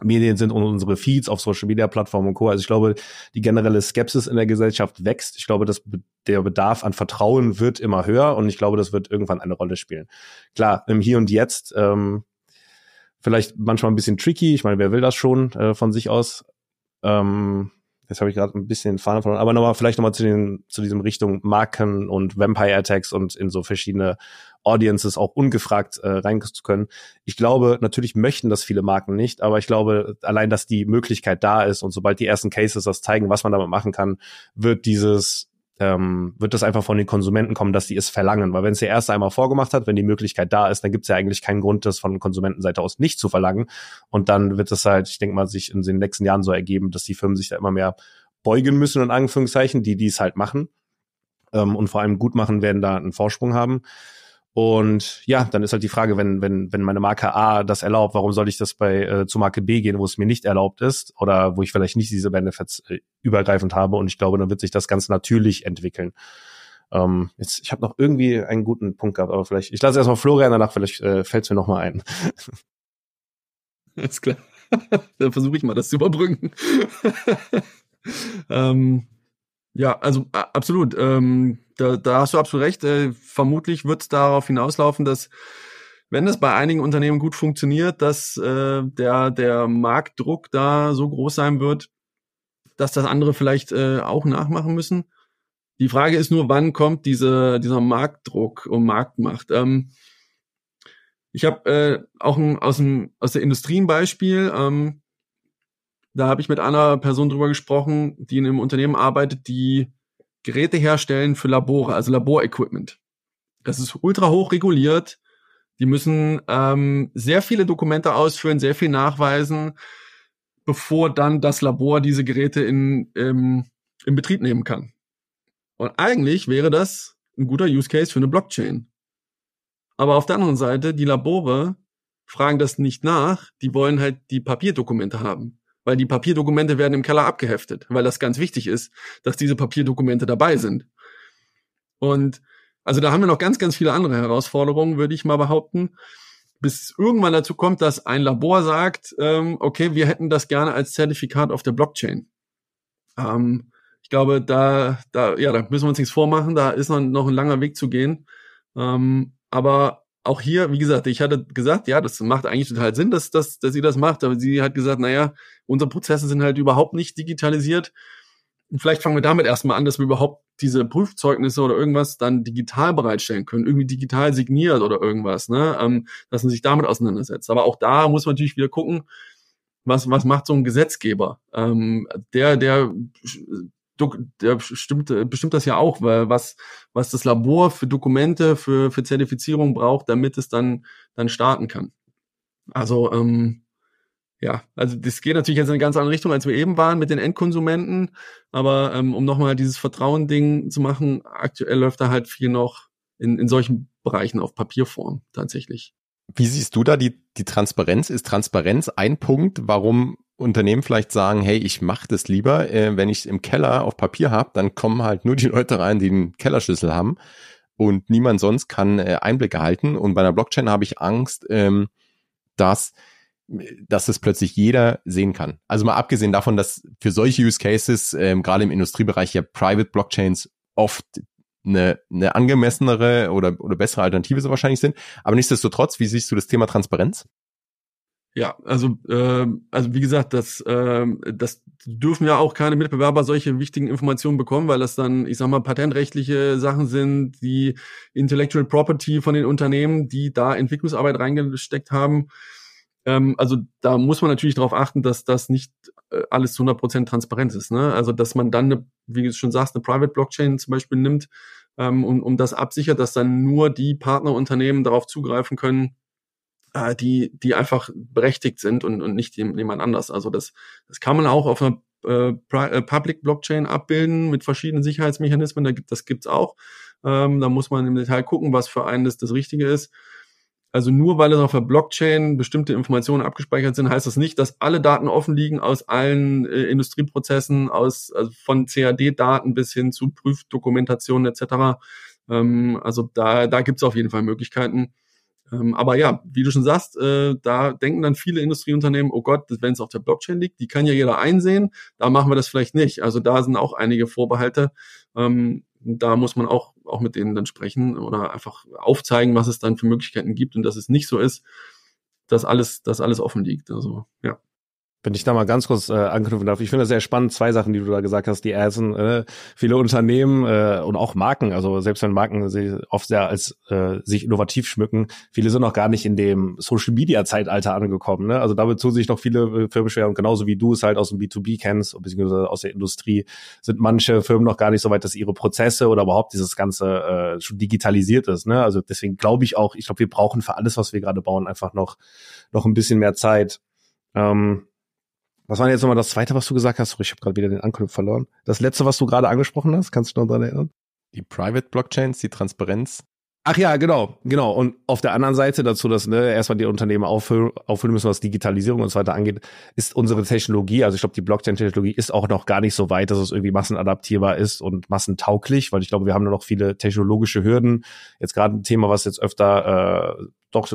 Medien sind und unsere Feeds auf Social Media Plattformen und Co. Also ich glaube, die generelle Skepsis in der Gesellschaft wächst. Ich glaube, dass der Bedarf an Vertrauen wird immer höher und ich glaube, das wird irgendwann eine Rolle spielen. Klar, im Hier und Jetzt ähm, vielleicht manchmal ein bisschen tricky. Ich meine, wer will das schon äh, von sich aus? Ähm, Jetzt habe ich gerade ein bisschen Fahne verloren, aber nochmal vielleicht nochmal zu den zu diesem Richtung Marken und Vampire Attacks und in so verschiedene Audiences auch ungefragt äh, rein zu können. Ich glaube, natürlich möchten das viele Marken nicht, aber ich glaube, allein, dass die Möglichkeit da ist und sobald die ersten Cases das zeigen, was man damit machen kann, wird dieses ähm, wird das einfach von den Konsumenten kommen, dass die es verlangen. Weil wenn es der erste einmal vorgemacht hat, wenn die Möglichkeit da ist, dann gibt es ja eigentlich keinen Grund, das von Konsumentenseite aus nicht zu verlangen. Und dann wird es halt, ich denke mal, sich in den nächsten Jahren so ergeben, dass die Firmen sich da immer mehr beugen müssen, in Anführungszeichen, die dies halt machen. Ähm, und vor allem gut machen, werden da einen Vorsprung haben. Und ja, dann ist halt die Frage, wenn, wenn, wenn meine Marke A das erlaubt, warum soll ich das bei äh, zu Marke B gehen, wo es mir nicht erlaubt ist oder wo ich vielleicht nicht diese Benefits äh, übergreifend habe. Und ich glaube, dann wird sich das ganz natürlich entwickeln. Ähm, jetzt, ich habe noch irgendwie einen guten Punkt gehabt, aber vielleicht, ich lasse erstmal Florian danach, vielleicht äh, fällt es mir nochmal ein. *laughs* Alles klar. *laughs* dann versuche ich mal, das zu überbrücken. *laughs* ähm, ja, also absolut. Ähm, da, da hast du absolut recht. Äh, vermutlich wird es darauf hinauslaufen, dass wenn es bei einigen Unternehmen gut funktioniert, dass äh, der, der Marktdruck da so groß sein wird, dass das andere vielleicht äh, auch nachmachen müssen. Die Frage ist nur, wann kommt diese, dieser Marktdruck und Marktmacht? Ähm, ich habe äh, auch ein, aus, dem, aus der Industrie ein Beispiel. Ähm, da habe ich mit einer Person drüber gesprochen, die in einem Unternehmen arbeitet, die Geräte herstellen für Labore, also Laborequipment. Das ist ultra hoch reguliert. Die müssen ähm, sehr viele Dokumente ausführen, sehr viel nachweisen, bevor dann das Labor diese Geräte in, im, in Betrieb nehmen kann. Und eigentlich wäre das ein guter Use Case für eine Blockchain. Aber auf der anderen Seite, die Labore fragen das nicht nach, die wollen halt die Papierdokumente haben weil die Papierdokumente werden im Keller abgeheftet, weil das ganz wichtig ist, dass diese Papierdokumente dabei sind. Und also da haben wir noch ganz, ganz viele andere Herausforderungen, würde ich mal behaupten, bis irgendwann dazu kommt, dass ein Labor sagt, ähm, okay, wir hätten das gerne als Zertifikat auf der Blockchain. Ähm, ich glaube, da, da, ja, da müssen wir uns nichts vormachen, da ist noch, ein langer Weg zu gehen. Ähm, aber auch hier, wie gesagt, ich hatte gesagt, ja, das macht eigentlich total Sinn, dass, dass, dass sie das macht, aber sie hat gesagt, naja, unsere Prozesse sind halt überhaupt nicht digitalisiert. Und vielleicht fangen wir damit erstmal an, dass wir überhaupt diese Prüfzeugnisse oder irgendwas dann digital bereitstellen können, irgendwie digital signiert oder irgendwas, ne? Ähm, dass man sich damit auseinandersetzt. Aber auch da muss man natürlich wieder gucken, was, was macht so ein Gesetzgeber? Ähm, der, der der bestimmt, bestimmt das ja auch, weil was, was das Labor für Dokumente, für, für Zertifizierung braucht, damit es dann, dann starten kann. Also, ähm, ja, also das geht natürlich jetzt in eine ganz andere Richtung, als wir eben waren mit den Endkonsumenten. Aber ähm, um nochmal dieses Vertrauen-Ding zu machen, aktuell läuft da halt viel noch in, in solchen Bereichen auf Papierform tatsächlich. Wie siehst du da die, die Transparenz? Ist Transparenz ein Punkt, warum Unternehmen vielleicht sagen, hey, ich mache das lieber, äh, wenn ich im Keller auf Papier habe, dann kommen halt nur die Leute rein, die einen Kellerschlüssel haben und niemand sonst kann äh, Einblicke halten. Und bei einer Blockchain habe ich Angst, ähm, dass dass es plötzlich jeder sehen kann. Also mal abgesehen davon, dass für solche Use Cases, ähm, gerade im Industriebereich ja Private Blockchains oft eine, eine angemessenere oder, oder bessere Alternative so wahrscheinlich sind. Aber nichtsdestotrotz, wie siehst du das Thema Transparenz? Ja, also äh, also wie gesagt, das äh, das dürfen ja auch keine Mitbewerber solche wichtigen Informationen bekommen, weil das dann, ich sag mal, patentrechtliche Sachen sind, die Intellectual Property von den Unternehmen, die da Entwicklungsarbeit reingesteckt haben. Ähm, also da muss man natürlich darauf achten, dass das nicht äh, alles zu 100 Prozent transparent ist. Ne? Also dass man dann, eine, wie du schon sagst, eine Private Blockchain zum Beispiel nimmt, ähm, um, um das absichert, dass dann nur die Partnerunternehmen darauf zugreifen können, äh, die, die einfach berechtigt sind und, und nicht jemand anders. Also das, das kann man auch auf einer äh, äh, Public Blockchain abbilden mit verschiedenen Sicherheitsmechanismen. Da gibt, das gibt's auch. Ähm, da muss man im Detail gucken, was für einen das, das Richtige ist. Also nur weil es auf der Blockchain bestimmte Informationen abgespeichert sind, heißt das nicht, dass alle Daten offen liegen aus allen äh, Industrieprozessen, aus also von CAD-Daten bis hin zu Prüfdokumentationen etc. Ähm, also da, da gibt es auf jeden Fall Möglichkeiten. Ähm, aber ja, wie du schon sagst, äh, da denken dann viele Industrieunternehmen, oh Gott, wenn es auf der Blockchain liegt, die kann ja jeder einsehen, da machen wir das vielleicht nicht. Also da sind auch einige Vorbehalte. Ähm, da muss man auch, auch mit denen dann sprechen oder einfach aufzeigen, was es dann für Möglichkeiten gibt und dass es nicht so ist, dass alles, dass alles offen liegt. Also, ja. Wenn ich da mal ganz kurz äh, anknüpfen darf, ich finde das sehr spannend, zwei Sachen, die du da gesagt hast, die ersten, äh, viele Unternehmen äh, und auch Marken, also selbst wenn Marken sich oft sehr als äh, sich innovativ schmücken, viele sind noch gar nicht in dem Social Media Zeitalter angekommen. Ne? Also damit tun sich noch viele äh, Firmen schwer und genauso wie du es halt aus dem B2B kennst, beziehungsweise aus der Industrie, sind manche Firmen noch gar nicht so weit, dass ihre Prozesse oder überhaupt dieses Ganze äh, schon digitalisiert ist. Ne? Also deswegen glaube ich auch, ich glaube, wir brauchen für alles, was wir gerade bauen, einfach noch, noch ein bisschen mehr Zeit. Ähm, was war jetzt nochmal das zweite, was du gesagt hast? Ich habe gerade wieder den Anknüpf verloren. Das letzte, was du gerade angesprochen hast, kannst du noch dran erinnern? Die Private Blockchains, die Transparenz. Ach ja, genau, genau. Und auf der anderen Seite dazu, dass ne, erstmal die Unternehmen auffüllen, auffüllen müssen, was Digitalisierung und so weiter angeht, ist unsere Technologie, also ich glaube, die Blockchain-Technologie ist auch noch gar nicht so weit, dass es irgendwie massenadaptierbar ist und massentauglich, weil ich glaube, wir haben noch viele technologische Hürden. Jetzt gerade ein Thema, was jetzt öfter äh, doch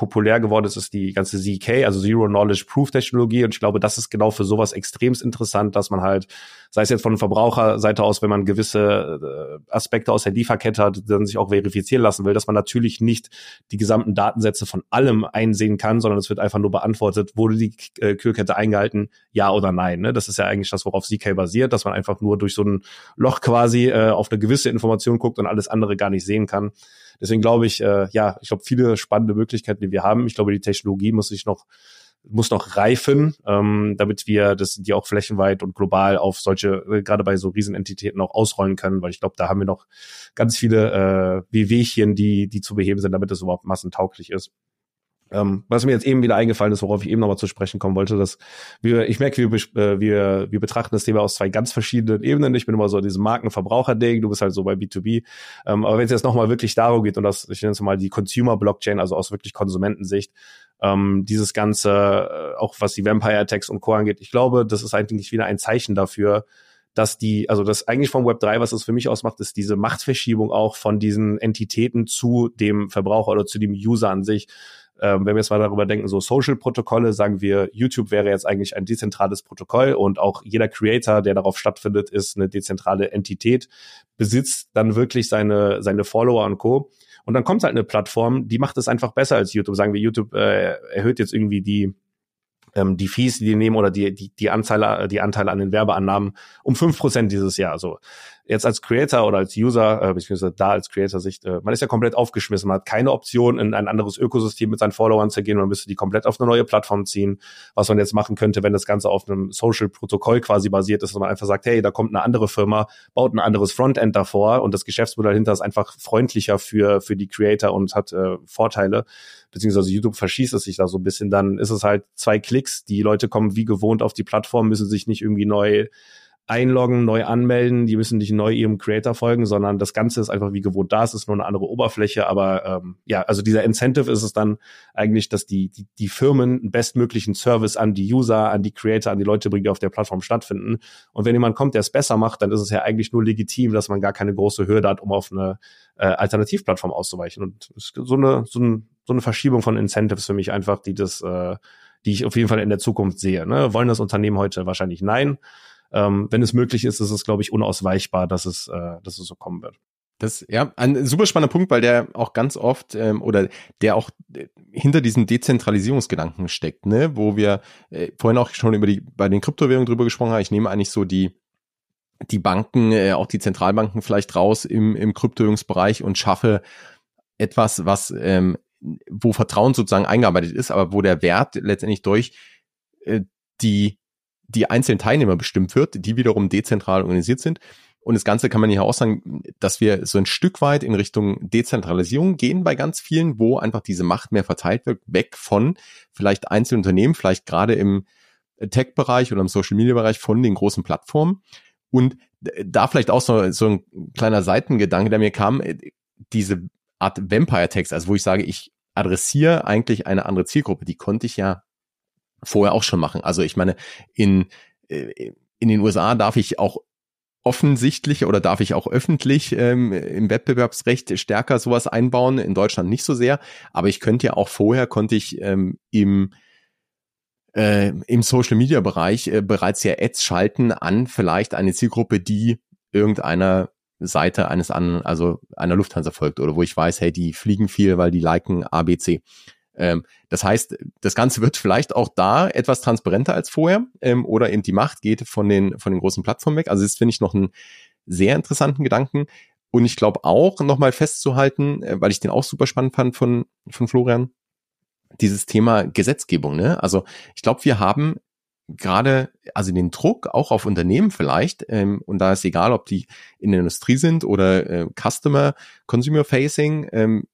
populär geworden ist, ist die ganze ZK, also Zero Knowledge Proof Technologie. Und ich glaube, das ist genau für sowas extremst interessant, dass man halt, sei es jetzt von Verbraucherseite aus, wenn man gewisse äh, Aspekte aus der Lieferkette hat, dann sich auch verifizieren lassen will, dass man natürlich nicht die gesamten Datensätze von allem einsehen kann, sondern es wird einfach nur beantwortet, wurde die äh, Kürkette eingehalten, ja oder nein. Ne? Das ist ja eigentlich das, worauf ZK basiert, dass man einfach nur durch so ein Loch quasi äh, auf eine gewisse Information guckt und alles andere gar nicht sehen kann. Deswegen glaube ich, äh, ja, ich glaube, viele spannende Möglichkeiten, die wir haben. Ich glaube, die Technologie muss sich noch muss noch reifen, ähm, damit wir das die auch flächenweit und global auf solche, äh, gerade bei so Riesenentitäten auch ausrollen können, weil ich glaube, da haben wir noch ganz viele äh, Wehwehchen, die, die zu beheben sind, damit es überhaupt massentauglich ist. Ähm, was mir jetzt eben wieder eingefallen ist, worauf ich eben nochmal zu sprechen kommen wollte, dass wir, ich merke, wir, äh, wir, wir betrachten das Thema aus zwei ganz verschiedenen Ebenen. Ich bin immer so diesem Markenverbraucher-Ding, du bist halt so bei B2B. Ähm, aber wenn es jetzt nochmal wirklich darum geht und das, ich nenne es mal die Consumer-Blockchain, also aus wirklich Konsumentensicht, ähm, dieses Ganze, äh, auch was die Vampire-Attacks und Co. angeht, ich glaube, das ist eigentlich wieder ein Zeichen dafür, dass die, also das eigentlich vom Web 3, was es für mich ausmacht, ist diese Machtverschiebung auch von diesen Entitäten zu dem Verbraucher oder zu dem User an sich. Ähm, wenn wir jetzt mal darüber denken, so Social-Protokolle, sagen wir, YouTube wäre jetzt eigentlich ein dezentrales Protokoll und auch jeder Creator, der darauf stattfindet, ist eine dezentrale Entität, besitzt dann wirklich seine, seine Follower und Co. Und dann kommt halt eine Plattform, die macht es einfach besser als YouTube. Sagen wir, YouTube äh, erhöht jetzt irgendwie die ähm, die Fees, die die nehmen oder die, die, die Anteile, die Anteile an den Werbeannahmen um fünf Prozent dieses Jahr. Also jetzt als Creator oder als User, äh, beziehungsweise da als Creator-Sicht, äh, man ist ja komplett aufgeschmissen, man hat keine Option, in ein anderes Ökosystem mit seinen Followern zu gehen, man müsste die komplett auf eine neue Plattform ziehen, was man jetzt machen könnte, wenn das Ganze auf einem Social-Protokoll quasi basiert ist, dass man einfach sagt, hey, da kommt eine andere Firma, baut ein anderes Frontend davor und das Geschäftsmodell hinter ist einfach freundlicher für, für die Creator und hat äh, Vorteile, beziehungsweise YouTube verschießt es sich da so ein bisschen, dann ist es halt zwei Klicks, die Leute kommen wie gewohnt auf die Plattform, müssen sich nicht irgendwie neu einloggen, neu anmelden, die müssen nicht neu ihrem Creator folgen, sondern das Ganze ist einfach wie gewohnt da, es ist nur eine andere Oberfläche, aber ähm, ja, also dieser Incentive ist es dann eigentlich, dass die, die, die Firmen einen bestmöglichen Service an die User, an die Creator, an die Leute bringen, die auf der Plattform stattfinden. Und wenn jemand kommt, der es besser macht, dann ist es ja eigentlich nur legitim, dass man gar keine große Hürde hat, um auf eine äh, Alternativplattform auszuweichen. Und so eine, so, ein, so eine Verschiebung von Incentives für mich einfach, die das, äh, die ich auf jeden Fall in der Zukunft sehe. Ne? Wollen das Unternehmen heute wahrscheinlich nein? Ähm, wenn es möglich ist, ist es, glaube ich, unausweichbar, dass es, äh, dass es so kommen wird. Das ja ein super spannender Punkt, weil der auch ganz oft ähm, oder der auch äh, hinter diesem Dezentralisierungsgedanken steckt, ne, wo wir äh, vorhin auch schon über die bei den Kryptowährungen drüber gesprochen haben. Ich nehme eigentlich so die die Banken, äh, auch die Zentralbanken vielleicht raus im im Kryptowährungsbereich und schaffe etwas, was ähm, wo Vertrauen sozusagen eingearbeitet ist, aber wo der Wert letztendlich durch äh, die die einzelnen Teilnehmer bestimmt wird, die wiederum dezentral organisiert sind. Und das Ganze kann man hier auch sagen, dass wir so ein Stück weit in Richtung Dezentralisierung gehen bei ganz vielen, wo einfach diese Macht mehr verteilt wird, weg von vielleicht einzelnen Unternehmen, vielleicht gerade im Tech-Bereich oder im Social-Media-Bereich von den großen Plattformen. Und da vielleicht auch so, so ein kleiner Seitengedanke, der mir kam, diese Art Vampire-Text, also wo ich sage, ich adressiere eigentlich eine andere Zielgruppe, die konnte ich ja vorher auch schon machen. Also ich meine, in, äh, in den USA darf ich auch offensichtlich oder darf ich auch öffentlich ähm, im Wettbewerbsrecht stärker sowas einbauen, in Deutschland nicht so sehr, aber ich könnte ja auch vorher, konnte ich ähm, im äh, im Social Media Bereich äh, bereits ja Ads schalten an vielleicht eine Zielgruppe, die irgendeiner Seite eines anderen, also einer Lufthansa folgt oder wo ich weiß, hey, die fliegen viel, weil die liken ABC Ähm, das heißt, das Ganze wird vielleicht auch da etwas transparenter als vorher ähm, oder eben die Macht geht von den, von den großen Plattformen weg. Also das finde ich noch einen sehr interessanten Gedanken. Und ich glaube auch nochmal festzuhalten, äh, weil ich den auch super spannend fand von, von Florian, dieses Thema Gesetzgebung. Ne? Also ich glaube, wir haben gerade, also den Druck auch auf Unternehmen vielleicht, ähm, und da ist egal, ob die in der Industrie sind oder äh, Customer, Consumer Facing, ähm,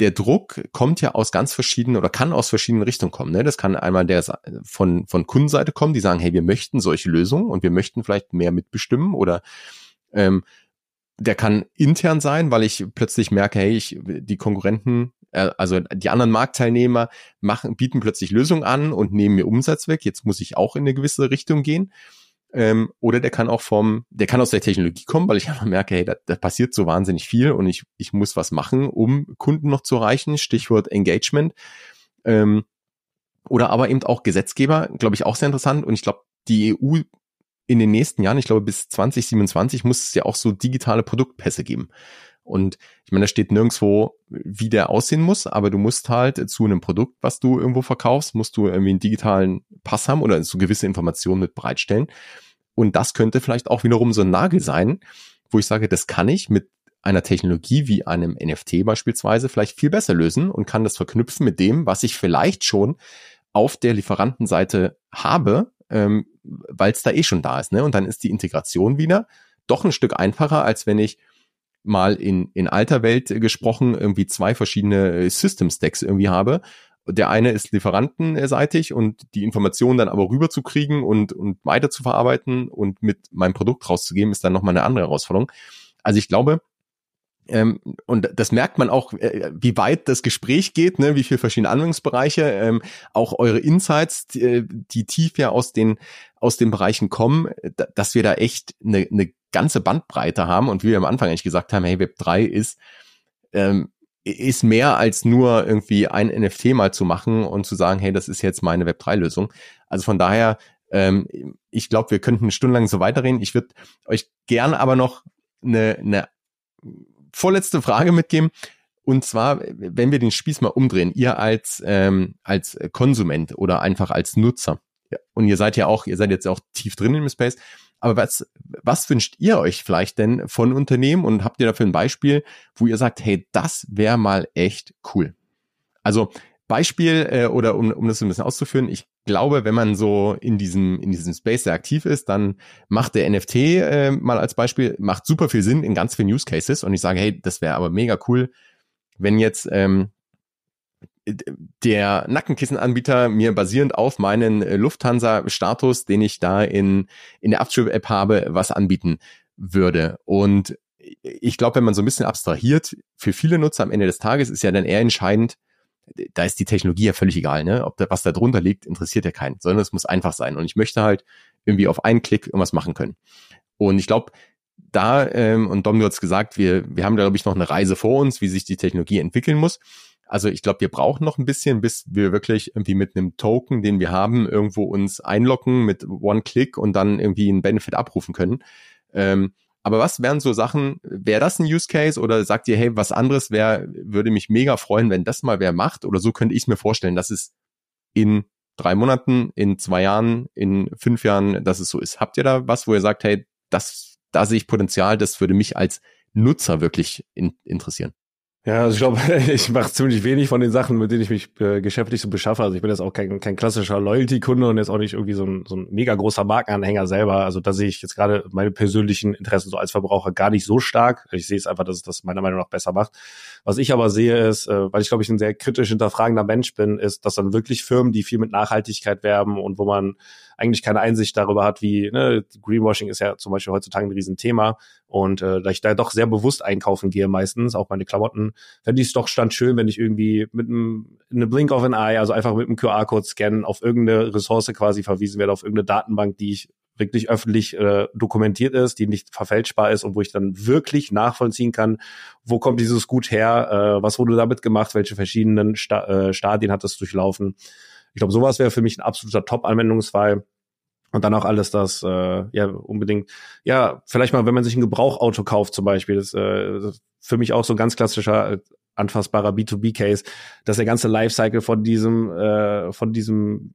der Druck kommt ja aus ganz verschiedenen oder kann aus verschiedenen Richtungen kommen. Ne? Das kann einmal der von, von Kundenseite kommen, die sagen, hey, wir möchten solche Lösungen und wir möchten vielleicht mehr mitbestimmen oder ähm, der kann intern sein, weil ich plötzlich merke, hey, ich, die Konkurrenten, äh, also die anderen Marktteilnehmer machen, bieten plötzlich Lösungen an und nehmen mir Umsatz weg. Jetzt muss ich auch in eine gewisse Richtung gehen. Ähm, oder der kann auch vom, der kann aus der Technologie kommen, weil ich einfach merke, hey, da, da passiert so wahnsinnig viel und ich, ich muss was machen, um Kunden noch zu erreichen. Stichwort Engagement. Ähm, oder aber eben auch Gesetzgeber, glaube ich, auch sehr interessant. Und ich glaube, die EU in den nächsten Jahren, ich glaube bis 2027, muss es ja auch so digitale Produktpässe geben. Und ich meine, da steht nirgendwo, wie der aussehen muss, aber du musst halt zu einem Produkt, was du irgendwo verkaufst, musst du irgendwie einen digitalen Pass haben oder so gewisse Informationen mit bereitstellen. Und das könnte vielleicht auch wiederum so ein Nagel sein, wo ich sage, das kann ich mit einer Technologie wie einem NFT beispielsweise vielleicht viel besser lösen und kann das verknüpfen mit dem, was ich vielleicht schon auf der Lieferantenseite habe, ähm, weil es da eh schon da ist. Ne? Und dann ist die Integration wieder doch ein Stück einfacher, als wenn ich mal in, in alter Welt gesprochen irgendwie zwei verschiedene äh, System Stacks irgendwie habe. Der eine ist lieferantenseitig und die Informationen dann aber rüberzukriegen und, und weiter zu verarbeiten und mit meinem Produkt rauszugeben, ist dann nochmal eine andere Herausforderung. Also ich glaube, ähm, und das merkt man auch, äh, wie weit das Gespräch geht, ne, wie viele verschiedene Anwendungsbereiche, ähm, auch eure Insights, die, äh, die tief ja aus den aus den Bereichen kommen, dass wir da echt eine, eine ganze Bandbreite haben und wie wir am Anfang eigentlich gesagt haben, hey, Web 3 ist ähm, ist mehr als nur irgendwie ein NFT mal zu machen und zu sagen, hey, das ist jetzt meine Web 3 Lösung. Also von daher, ähm, ich glaube, wir könnten stundenlang so weiterreden. Ich würde euch gern aber noch eine, eine vorletzte Frage mitgeben. Und zwar, wenn wir den Spieß mal umdrehen, ihr als, ähm, als Konsument oder einfach als Nutzer, und ihr seid ja auch, ihr seid jetzt auch tief drin im Space, aber was, was wünscht ihr euch vielleicht denn von Unternehmen und habt ihr dafür ein Beispiel, wo ihr sagt, hey, das wäre mal echt cool? Also Beispiel äh, oder um, um das ein bisschen auszuführen, ich glaube, wenn man so in diesem in diesem Space sehr aktiv ist, dann macht der NFT äh, mal als Beispiel macht super viel Sinn in ganz vielen Use Cases und ich sage, hey, das wäre aber mega cool, wenn jetzt ähm, der Nackenkissenanbieter mir basierend auf meinen Lufthansa-Status, den ich da in in der Uptrip-App habe, was anbieten würde und ich glaube, wenn man so ein bisschen abstrahiert, für viele Nutzer am Ende des Tages ist ja dann eher entscheidend, da ist die Technologie ja völlig egal, ne? Ob da was da drunter liegt, interessiert ja keinen, sondern es muss einfach sein. Und ich möchte halt irgendwie auf einen Klick irgendwas machen können. Und ich glaube, da, ähm, und Dom, du hast gesagt, wir, wir haben da, glaube ich, noch eine Reise vor uns, wie sich die Technologie entwickeln muss. Also ich glaube, wir brauchen noch ein bisschen, bis wir wirklich irgendwie mit einem Token, den wir haben, irgendwo uns einloggen mit One-Click und dann irgendwie einen Benefit abrufen können. Ähm, aber was wären so Sachen, wäre das ein Use Case oder sagt ihr, hey, was anderes wäre, würde mich mega freuen, wenn das mal wer macht? Oder so könnte ich es mir vorstellen, dass es in drei Monaten, in zwei Jahren, in fünf Jahren, dass es so ist. Habt ihr da was, wo ihr sagt, hey, das, da sehe ich Potenzial, das würde mich als Nutzer wirklich in, interessieren? Ja, also ich glaube, *laughs* ich mache ziemlich wenig von den Sachen, mit denen ich mich äh, geschäftlich so beschaffe. Also ich bin jetzt auch kein, kein klassischer Loyalty-Kunde und jetzt auch nicht irgendwie so ein, so ein mega großer Markenanhänger selber. Also da sehe ich jetzt gerade meine persönlichen Interessen so als Verbraucher gar nicht so stark. Ich sehe es einfach, dass es das meiner Meinung nach besser macht. Was ich aber sehe ist, äh, weil ich glaube ich ein sehr kritisch hinterfragender Mensch bin, ist, dass dann wirklich Firmen, die viel mit Nachhaltigkeit werben und wo man eigentlich keine Einsicht darüber hat, wie ne, Greenwashing ist ja zum Beispiel heutzutage ein Riesenthema. Und äh, da ich da doch sehr bewusst einkaufen gehe meistens, auch meine Klamotten, fände ich es doch stand schön, wenn ich irgendwie mit einem eine Blink of an Eye, also einfach mit einem QR-Code scannen, auf irgendeine Ressource quasi verwiesen werde, auf irgendeine Datenbank, die ich wirklich öffentlich äh, dokumentiert ist, die nicht verfälschbar ist und wo ich dann wirklich nachvollziehen kann, wo kommt dieses Gut her, äh, was wurde damit gemacht, welche verschiedenen Sta äh, Stadien hat es durchlaufen. Ich glaube, sowas wäre für mich ein absoluter Top-Anwendungsfall. Und dann auch alles das, äh, ja, unbedingt, ja, vielleicht mal, wenn man sich ein Gebrauchauto kauft zum Beispiel, das, äh, das ist für mich auch so ein ganz klassischer anfassbarer B2B-Case, dass der ganze Lifecycle von diesem, äh, von diesem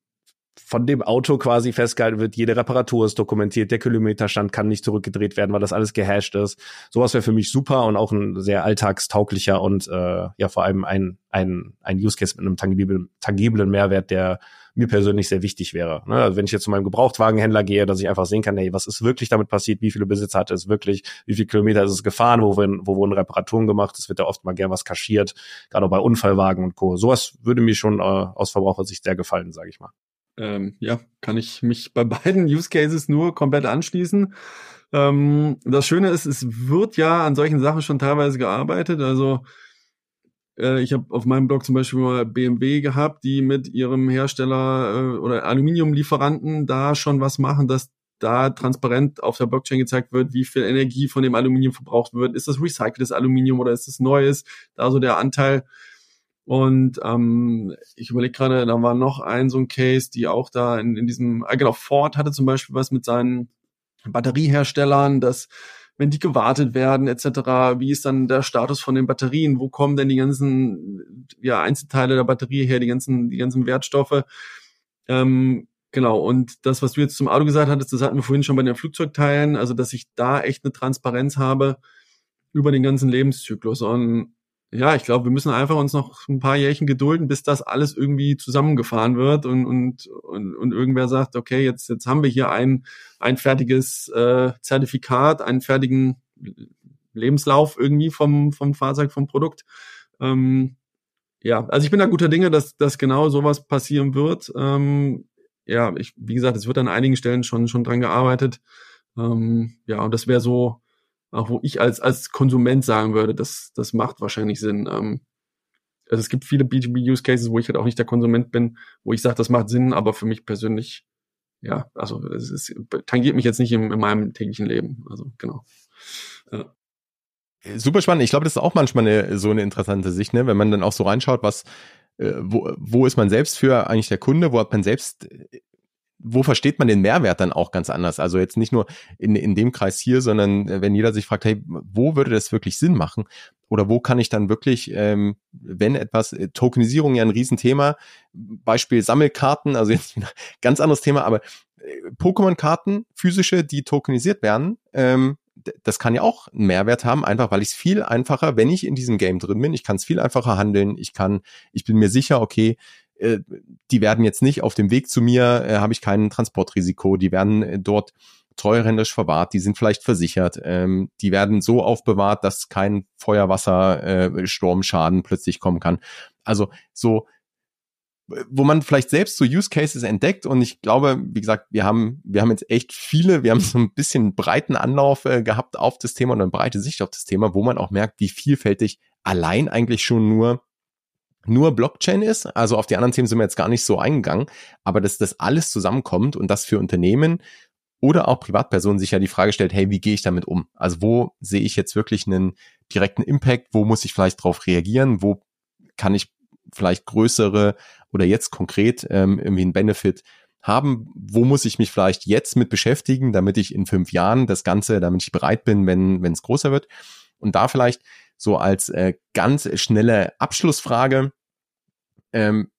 von dem Auto quasi festgehalten wird, jede Reparatur ist dokumentiert, der Kilometerstand kann nicht zurückgedreht werden, weil das alles gehasht ist. Sowas wäre für mich super und auch ein sehr alltagstauglicher und äh, ja vor allem ein, ein, ein Use Case mit einem tangiblen, tangiblen Mehrwert, der mir persönlich sehr wichtig wäre. Ne? Also wenn ich jetzt zu meinem Gebrauchtwagenhändler gehe, dass ich einfach sehen kann, hey, was ist wirklich damit passiert, wie viele Besitzer hatte es wirklich, wie viele Kilometer ist es gefahren, wo, wurden, wo wurden Reparaturen gemacht, es wird ja oft mal gern was kaschiert, gerade auch bei Unfallwagen und Co. Sowas würde mir schon äh, aus Verbrauchersicht sehr gefallen, sage ich mal. Ähm, ja, kann ich mich bei beiden *laughs* Use Cases nur komplett anschließen. Ähm, das Schöne ist, es wird ja an solchen Sachen schon teilweise gearbeitet. Also äh, ich habe auf meinem Blog zum Beispiel mal BMW gehabt, die mit ihrem Hersteller äh, oder Aluminiumlieferanten da schon was machen, dass da transparent auf der Blockchain gezeigt wird, wie viel Energie von dem Aluminium verbraucht wird. Ist das recyceltes Aluminium oder ist es neues? Da so der Anteil. Und ähm, ich überlege gerade, da war noch ein so ein Case, die auch da in, in diesem, äh, genau, Ford hatte zum Beispiel was mit seinen Batterieherstellern, dass wenn die gewartet werden etc., wie ist dann der Status von den Batterien, wo kommen denn die ganzen ja, Einzelteile der Batterie her, die ganzen, die ganzen Wertstoffe. Ähm, genau, und das, was du jetzt zum Auto gesagt hattest, das hatten wir vorhin schon bei den Flugzeugteilen, also dass ich da echt eine Transparenz habe über den ganzen Lebenszyklus. Und ja, ich glaube, wir müssen einfach uns noch ein paar Jährchen gedulden, bis das alles irgendwie zusammengefahren wird und, und, und, und irgendwer sagt, okay, jetzt, jetzt haben wir hier ein, ein fertiges äh, Zertifikat, einen fertigen Lebenslauf irgendwie vom, vom Fahrzeug, vom Produkt. Ähm, ja, also ich bin da guter Dinge, dass, dass genau sowas passieren wird. Ähm, ja, ich, wie gesagt, es wird an einigen Stellen schon, schon dran gearbeitet. Ähm, ja, und das wäre so, auch wo ich als, als Konsument sagen würde, das, das macht wahrscheinlich Sinn. Ähm, also es gibt viele B2B-Use-Cases, wo ich halt auch nicht der Konsument bin, wo ich sage, das macht Sinn, aber für mich persönlich, ja, also es, es tangiert mich jetzt nicht in, in meinem täglichen Leben. Also genau. Ja. Super spannend. Ich glaube, das ist auch manchmal eine, so eine interessante Sicht, ne? wenn man dann auch so reinschaut, was, äh, wo, wo ist man selbst für eigentlich der Kunde, wo hat man selbst wo versteht man den Mehrwert dann auch ganz anders? Also jetzt nicht nur in, in dem Kreis hier, sondern äh, wenn jeder sich fragt, hey, wo würde das wirklich Sinn machen? Oder wo kann ich dann wirklich, ähm, wenn etwas, äh, Tokenisierung ja ein Riesenthema, Beispiel Sammelkarten, also jetzt ein *laughs* ganz anderes Thema, aber äh, Pokémon-Karten, physische, die tokenisiert werden, ähm, das kann ja auch einen Mehrwert haben, einfach weil ich es viel einfacher, wenn ich in diesem Game drin bin, ich kann es viel einfacher handeln, ich kann, ich bin mir sicher, okay, äh, die werden jetzt nicht auf dem Weg zu mir, äh, habe ich kein Transportrisiko, die werden äh, dort treuhänderisch verwahrt, die sind vielleicht versichert, ähm, die werden so aufbewahrt, dass kein Feuerwasser, äh, Sturmschaden plötzlich kommen kann. Also so, wo man vielleicht selbst so Use Cases entdeckt und ich glaube, wie gesagt, wir haben, wir haben jetzt echt viele, wir haben so ein bisschen breiten Anlauf äh, gehabt auf das Thema und eine breite Sicht auf das Thema, wo man auch merkt, wie vielfältig allein eigentlich schon nur nur Blockchain ist. Also auf die anderen Themen sind wir jetzt gar nicht so eingegangen, aber dass das alles zusammenkommt und das für Unternehmen oder auch Privatpersonen sich ja die Frage stellt, hey, wie gehe ich damit um? Also wo sehe ich jetzt wirklich einen direkten Impact? Wo muss ich vielleicht darauf reagieren? Wo kann ich vielleicht größere oder jetzt konkret ähm, irgendwie einen Benefit haben? Wo muss ich mich vielleicht jetzt mit beschäftigen, damit ich in fünf Jahren das Ganze, damit ich bereit bin, wenn wenn es größer wird? Und da vielleicht so als äh, ganz schnelle Abschlussfrage ähm,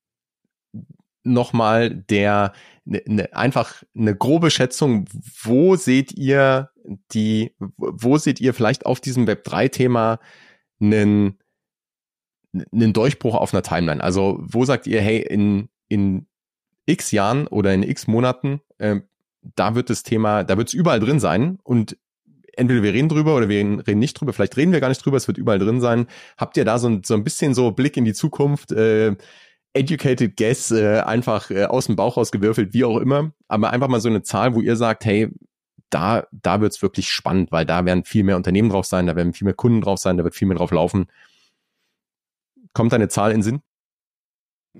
nochmal der ne, ne, einfach eine grobe Schätzung, wo seht ihr die, wo seht ihr vielleicht auf diesem Web3-Thema einen, einen Durchbruch auf einer Timeline? Also wo sagt ihr, hey, in, in x Jahren oder in x Monaten, äh, da wird das Thema, da wird es überall drin sein und entweder wir reden drüber oder wir reden nicht drüber, vielleicht reden wir gar nicht drüber, es wird überall drin sein. Habt ihr da so ein, so ein bisschen so Blick in die Zukunft, äh, educated guess, äh, einfach äh, aus dem Bauch rausgewürfelt, wie auch immer, aber einfach mal so eine Zahl, wo ihr sagt, hey, da, da wird's wirklich spannend, weil da werden viel mehr Unternehmen drauf sein, da werden viel mehr Kunden drauf sein, da wird viel mehr drauf laufen. Kommt da eine Zahl in Sinn?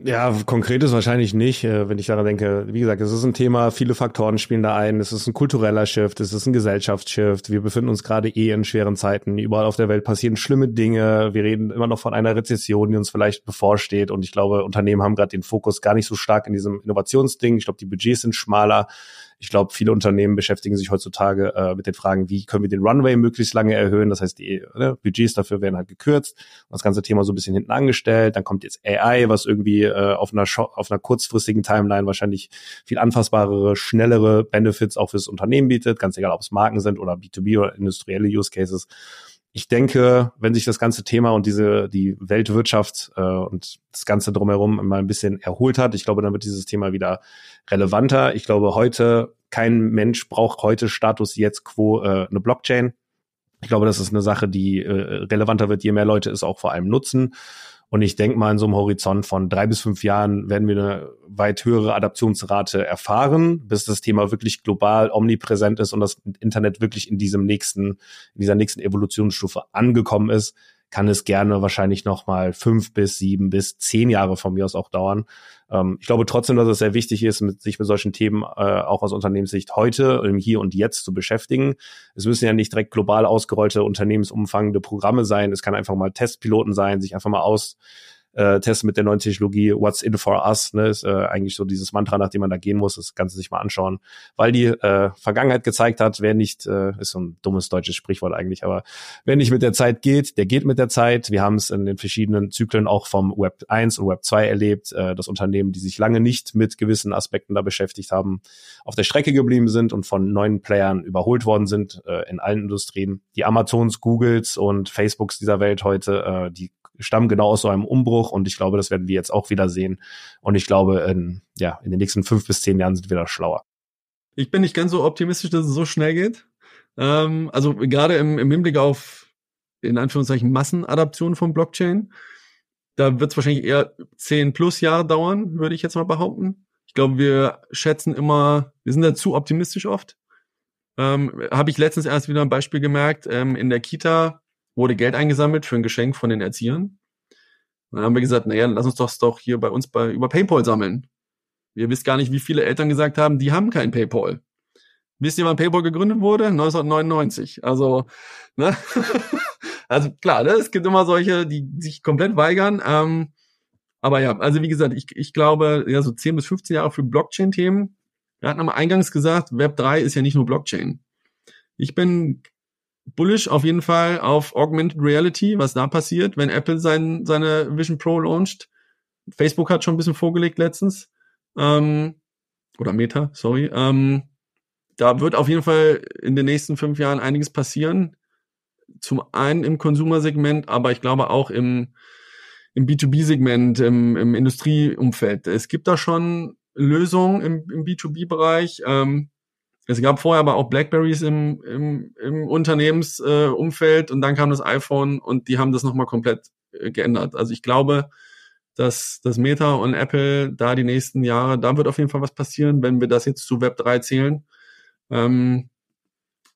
Ja, konkret ist wahrscheinlich nicht, äh, wenn ich daran denke. Wie gesagt, es ist ein Thema, viele Faktoren spielen da ein. Es ist ein kultureller Shift, es ist ein Gesellschaftsshift. Wir befinden uns gerade eh in schweren Zeiten. Überall auf der Welt passieren schlimme Dinge. Wir reden immer noch von einer Rezession, die uns vielleicht bevorsteht. Und ich glaube, Unternehmen haben gerade den Fokus gar nicht so stark in diesem Innovationsding. Ich glaube, die Budgets sind schmaler. Ich glaube, viele Unternehmen beschäftigen sich heutzutage äh, mit den Fragen, wie können wir den Runway möglichst lange erhöhen. Das heißt, die ne, Budgets dafür werden halt gekürzt. Das ganze Thema so ein bisschen hinten angestellt. Dann kommt jetzt AI, was irgendwie äh, auf, einer auf einer kurzfristigen Timeline wahrscheinlich viel anfassbarere, schnellere Benefits auch fürs Unternehmen bietet. Ganz egal, ob es Marken sind oder B2B oder industrielle Use Cases ich denke, wenn sich das ganze Thema und diese die Weltwirtschaft äh, und das ganze drumherum mal ein bisschen erholt hat, ich glaube, dann wird dieses Thema wieder relevanter. Ich glaube, heute kein Mensch braucht heute Status jetzt quo äh, eine Blockchain. Ich glaube, das ist eine Sache, die äh, relevanter wird, je mehr Leute es auch vor allem nutzen. Und ich denke mal, in so einem Horizont von drei bis fünf Jahren werden wir eine weit höhere Adaptionsrate erfahren, bis das Thema wirklich global omnipräsent ist und das Internet wirklich in diesem nächsten, in dieser nächsten Evolutionsstufe angekommen ist kann es gerne wahrscheinlich noch mal fünf bis sieben bis zehn Jahre von mir aus auch dauern. Ähm, ich glaube trotzdem, dass es sehr wichtig ist, mit, sich mit solchen Themen äh, auch aus Unternehmenssicht heute im Hier und Jetzt zu beschäftigen. Es müssen ja nicht direkt global ausgerollte unternehmensumfangende Programme sein. Es kann einfach mal Testpiloten sein, sich einfach mal aus äh, testen mit der neuen Technologie, what's in for us, ne, ist äh, eigentlich so dieses Mantra, nach dem man da gehen muss, das Ganze sich mal anschauen, weil die äh, Vergangenheit gezeigt hat, wer nicht, äh, ist so ein dummes deutsches Sprichwort eigentlich, aber wer nicht mit der Zeit geht, der geht mit der Zeit. Wir haben es in den verschiedenen Zyklen auch vom Web 1 und Web 2 erlebt, äh, dass Unternehmen, die sich lange nicht mit gewissen Aspekten da beschäftigt haben, auf der Strecke geblieben sind und von neuen Playern überholt worden sind äh, in allen Industrien. Die Amazons, Googles und Facebooks dieser Welt heute, äh, die stammen genau aus so einem Umbruch und ich glaube, das werden wir jetzt auch wieder sehen. Und ich glaube, in, ja, in den nächsten fünf bis zehn Jahren sind wir da schlauer. Ich bin nicht ganz so optimistisch, dass es so schnell geht. Ähm, also gerade im, im Hinblick auf, in Anführungszeichen, Massenadaption von Blockchain, da wird es wahrscheinlich eher zehn plus Jahre dauern, würde ich jetzt mal behaupten. Ich glaube, wir schätzen immer, wir sind da zu optimistisch oft. Ähm, Habe ich letztens erst wieder ein Beispiel gemerkt. Ähm, in der Kita wurde Geld eingesammelt für ein Geschenk von den Erziehern. Dann haben wir gesagt, naja, lass uns das doch hier bei uns bei, über PayPal sammeln. Ihr wisst gar nicht, wie viele Eltern gesagt haben, die haben kein PayPal. Wisst ihr, wann PayPal gegründet wurde? 1999. Also, ne? *laughs* also klar, ne? es gibt immer solche, die sich komplett weigern. Ähm, aber ja, also wie gesagt, ich, ich glaube, ja, so 10 bis 15 Jahre für Blockchain-Themen. Wir hatten am eingangs gesagt, Web 3 ist ja nicht nur Blockchain. Ich bin bullish auf jeden Fall auf Augmented Reality, was da passiert, wenn Apple sein, seine Vision Pro launcht. Facebook hat schon ein bisschen vorgelegt letztens. Ähm, oder Meta, sorry. Ähm, da wird auf jeden Fall in den nächsten fünf Jahren einiges passieren. Zum einen im Konsumersegment, aber ich glaube auch im, im B2B-Segment, im, im Industrieumfeld. Es gibt da schon Lösungen im, im B2B-Bereich. Ähm, es gab vorher aber auch Blackberries im, im, im Unternehmensumfeld äh, und dann kam das iPhone und die haben das nochmal komplett äh, geändert. Also ich glaube, dass, dass Meta und Apple da die nächsten Jahre, da wird auf jeden Fall was passieren, wenn wir das jetzt zu Web 3 zählen. Ähm,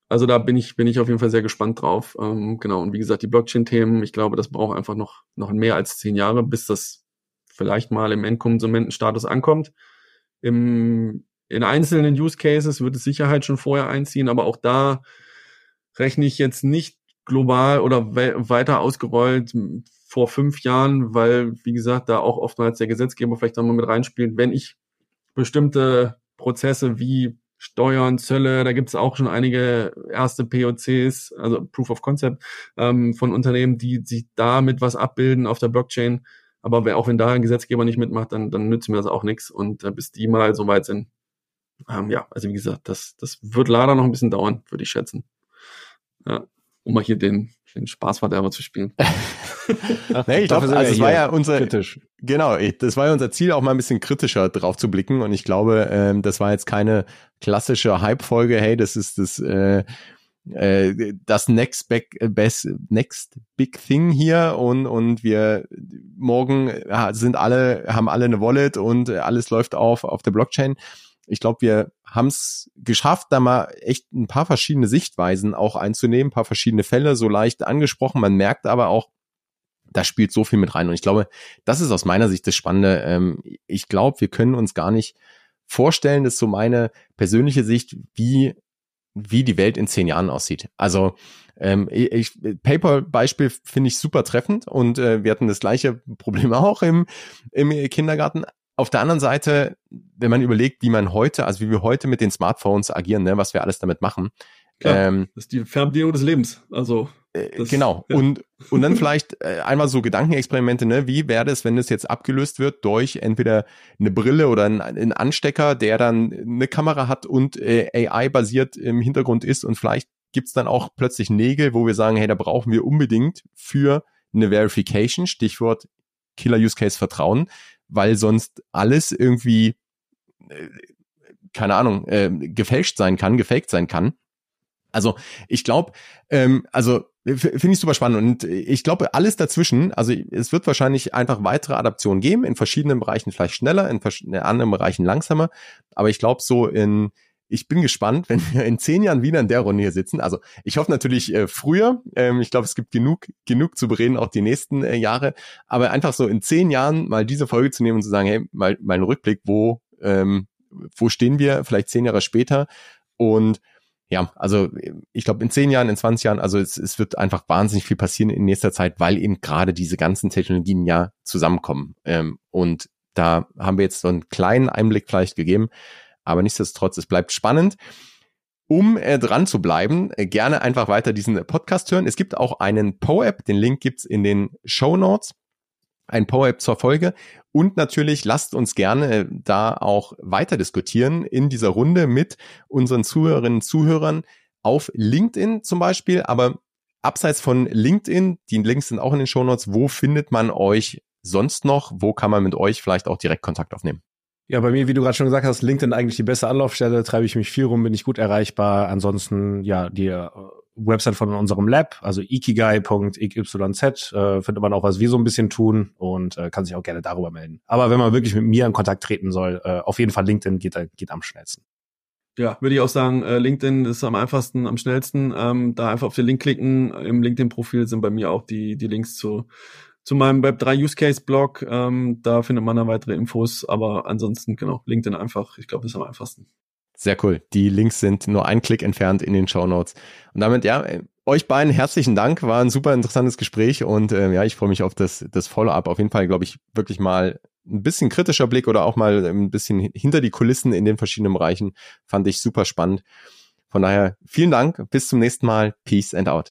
also da bin ich, bin ich auf jeden Fall sehr gespannt drauf. Ähm, genau. Und wie gesagt, die Blockchain-Themen, ich glaube, das braucht einfach noch, noch mehr als zehn Jahre, bis das vielleicht mal im Endkonsumentenstatus ankommt. Im, in einzelnen Use Cases wird es Sicherheit schon vorher einziehen, aber auch da rechne ich jetzt nicht global oder we weiter ausgerollt vor fünf Jahren, weil, wie gesagt, da auch oftmals der Gesetzgeber vielleicht auch mal mit reinspielt, wenn ich bestimmte Prozesse wie Steuern, Zölle, da gibt es auch schon einige erste POCs, also Proof of Concept ähm, von Unternehmen, die sich damit was abbilden auf der Blockchain. Aber auch wenn da ein Gesetzgeber nicht mitmacht, dann, dann nützt mir das auch nichts. Und äh, bis die mal so weit sind, ähm, ja, also wie gesagt, das, das wird leider noch ein bisschen dauern, würde ich schätzen. Ja, um mal hier den, den Spaßverderber zu spielen. *laughs* nee, ich glaube, also das war ja unser, kritisch. genau, das war ja unser Ziel, auch mal ein bisschen kritischer drauf zu blicken. Und ich glaube, ähm, das war jetzt keine klassische Hype-Folge. Hey, das ist das, äh, äh, das next big, best, next big thing hier und und wir morgen sind alle haben alle eine Wallet und alles läuft auf auf der Blockchain ich glaube, wir haben es geschafft, da mal echt ein paar verschiedene Sichtweisen auch einzunehmen, ein paar verschiedene Fälle so leicht angesprochen. Man merkt aber auch, da spielt so viel mit rein. Und ich glaube, das ist aus meiner Sicht das Spannende. Ähm, ich glaube, wir können uns gar nicht vorstellen, das ist so meine persönliche Sicht, wie, wie die Welt in zehn Jahren aussieht. Also ähm, ich, PayPal-Beispiel finde ich super treffend und äh, wir hatten das gleiche Problem *laughs* auch im, im Kindergarten auf der anderen Seite, wenn man überlegt, wie man heute, also wie wir heute mit den Smartphones agieren, ne, was wir alles damit machen. Klar, ähm, das ist die Fernbedienung des Lebens. Also äh, das, genau. Ja. Und, und dann *laughs* vielleicht äh, einmal so Gedankenexperimente, ne? Wie wäre es, wenn das jetzt abgelöst wird durch entweder eine Brille oder ein, ein Anstecker, der dann eine Kamera hat und äh, AI-basiert im Hintergrund ist und vielleicht gibt's dann auch plötzlich Nägel, wo wir sagen, hey, da brauchen wir unbedingt für eine Verification, Stichwort Killer Use Case Vertrauen, weil sonst alles irgendwie, äh, keine Ahnung, äh, gefälscht sein kann, gefaked sein kann. Also ich glaube, ähm, also finde ich super spannend und ich glaube alles dazwischen, also es wird wahrscheinlich einfach weitere Adaptionen geben, in verschiedenen Bereichen vielleicht schneller, in, in anderen Bereichen langsamer, aber ich glaube so in ich bin gespannt, wenn wir in zehn Jahren wieder in der Runde hier sitzen. Also ich hoffe natürlich äh, früher. Ähm, ich glaube, es gibt genug, genug zu bereden, auch die nächsten äh, Jahre. Aber einfach so in zehn Jahren mal diese Folge zu nehmen und zu sagen, hey, mal, mal einen Rückblick, wo, ähm, wo stehen wir, vielleicht zehn Jahre später. Und ja, also ich glaube, in zehn Jahren, in 20 Jahren, also es, es wird einfach wahnsinnig viel passieren in nächster Zeit, weil eben gerade diese ganzen Technologien ja zusammenkommen. Ähm, und da haben wir jetzt so einen kleinen Einblick vielleicht gegeben. Aber nichtsdestotrotz, es bleibt spannend. Um äh, dran zu bleiben, äh, gerne einfach weiter diesen Podcast hören. Es gibt auch einen Po-App, den Link gibt's in den Show Notes. Ein Po-App zur Folge. Und natürlich lasst uns gerne äh, da auch weiter diskutieren in dieser Runde mit unseren Zuhörerinnen und Zuhörern auf LinkedIn zum Beispiel. Aber abseits von LinkedIn, die Links sind auch in den Show Notes, wo findet man euch sonst noch? Wo kann man mit euch vielleicht auch direkt Kontakt aufnehmen? Ja, bei mir, wie du gerade schon gesagt hast, LinkedIn eigentlich die beste Anlaufstelle, treibe ich mich viel rum, bin ich gut erreichbar. Ansonsten, ja, die äh, Website von unserem Lab, also ikigai.xyz, äh, findet man auch, was wir so ein bisschen tun und äh, kann sich auch gerne darüber melden. Aber wenn man wirklich mit mir in Kontakt treten soll, äh, auf jeden Fall LinkedIn geht, geht am schnellsten. Ja, würde ich auch sagen, äh, LinkedIn ist am einfachsten, am schnellsten. Ähm, da einfach auf den Link klicken. Im LinkedIn-Profil sind bei mir auch die, die Links zu zu meinem Web3 Use Case Blog. Ähm, da findet man dann weitere Infos, aber ansonsten, genau, LinkedIn einfach. Ich glaube, das ist am einfachsten. Sehr cool. Die Links sind nur ein Klick entfernt in den Show Notes. Und damit, ja, euch beiden herzlichen Dank. War ein super interessantes Gespräch und äh, ja, ich freue mich auf das, das Follow-up. Auf jeden Fall, glaube ich, wirklich mal ein bisschen kritischer Blick oder auch mal ein bisschen hinter die Kulissen in den verschiedenen Bereichen. Fand ich super spannend. Von daher, vielen Dank. Bis zum nächsten Mal. Peace and out.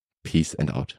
Peace and out.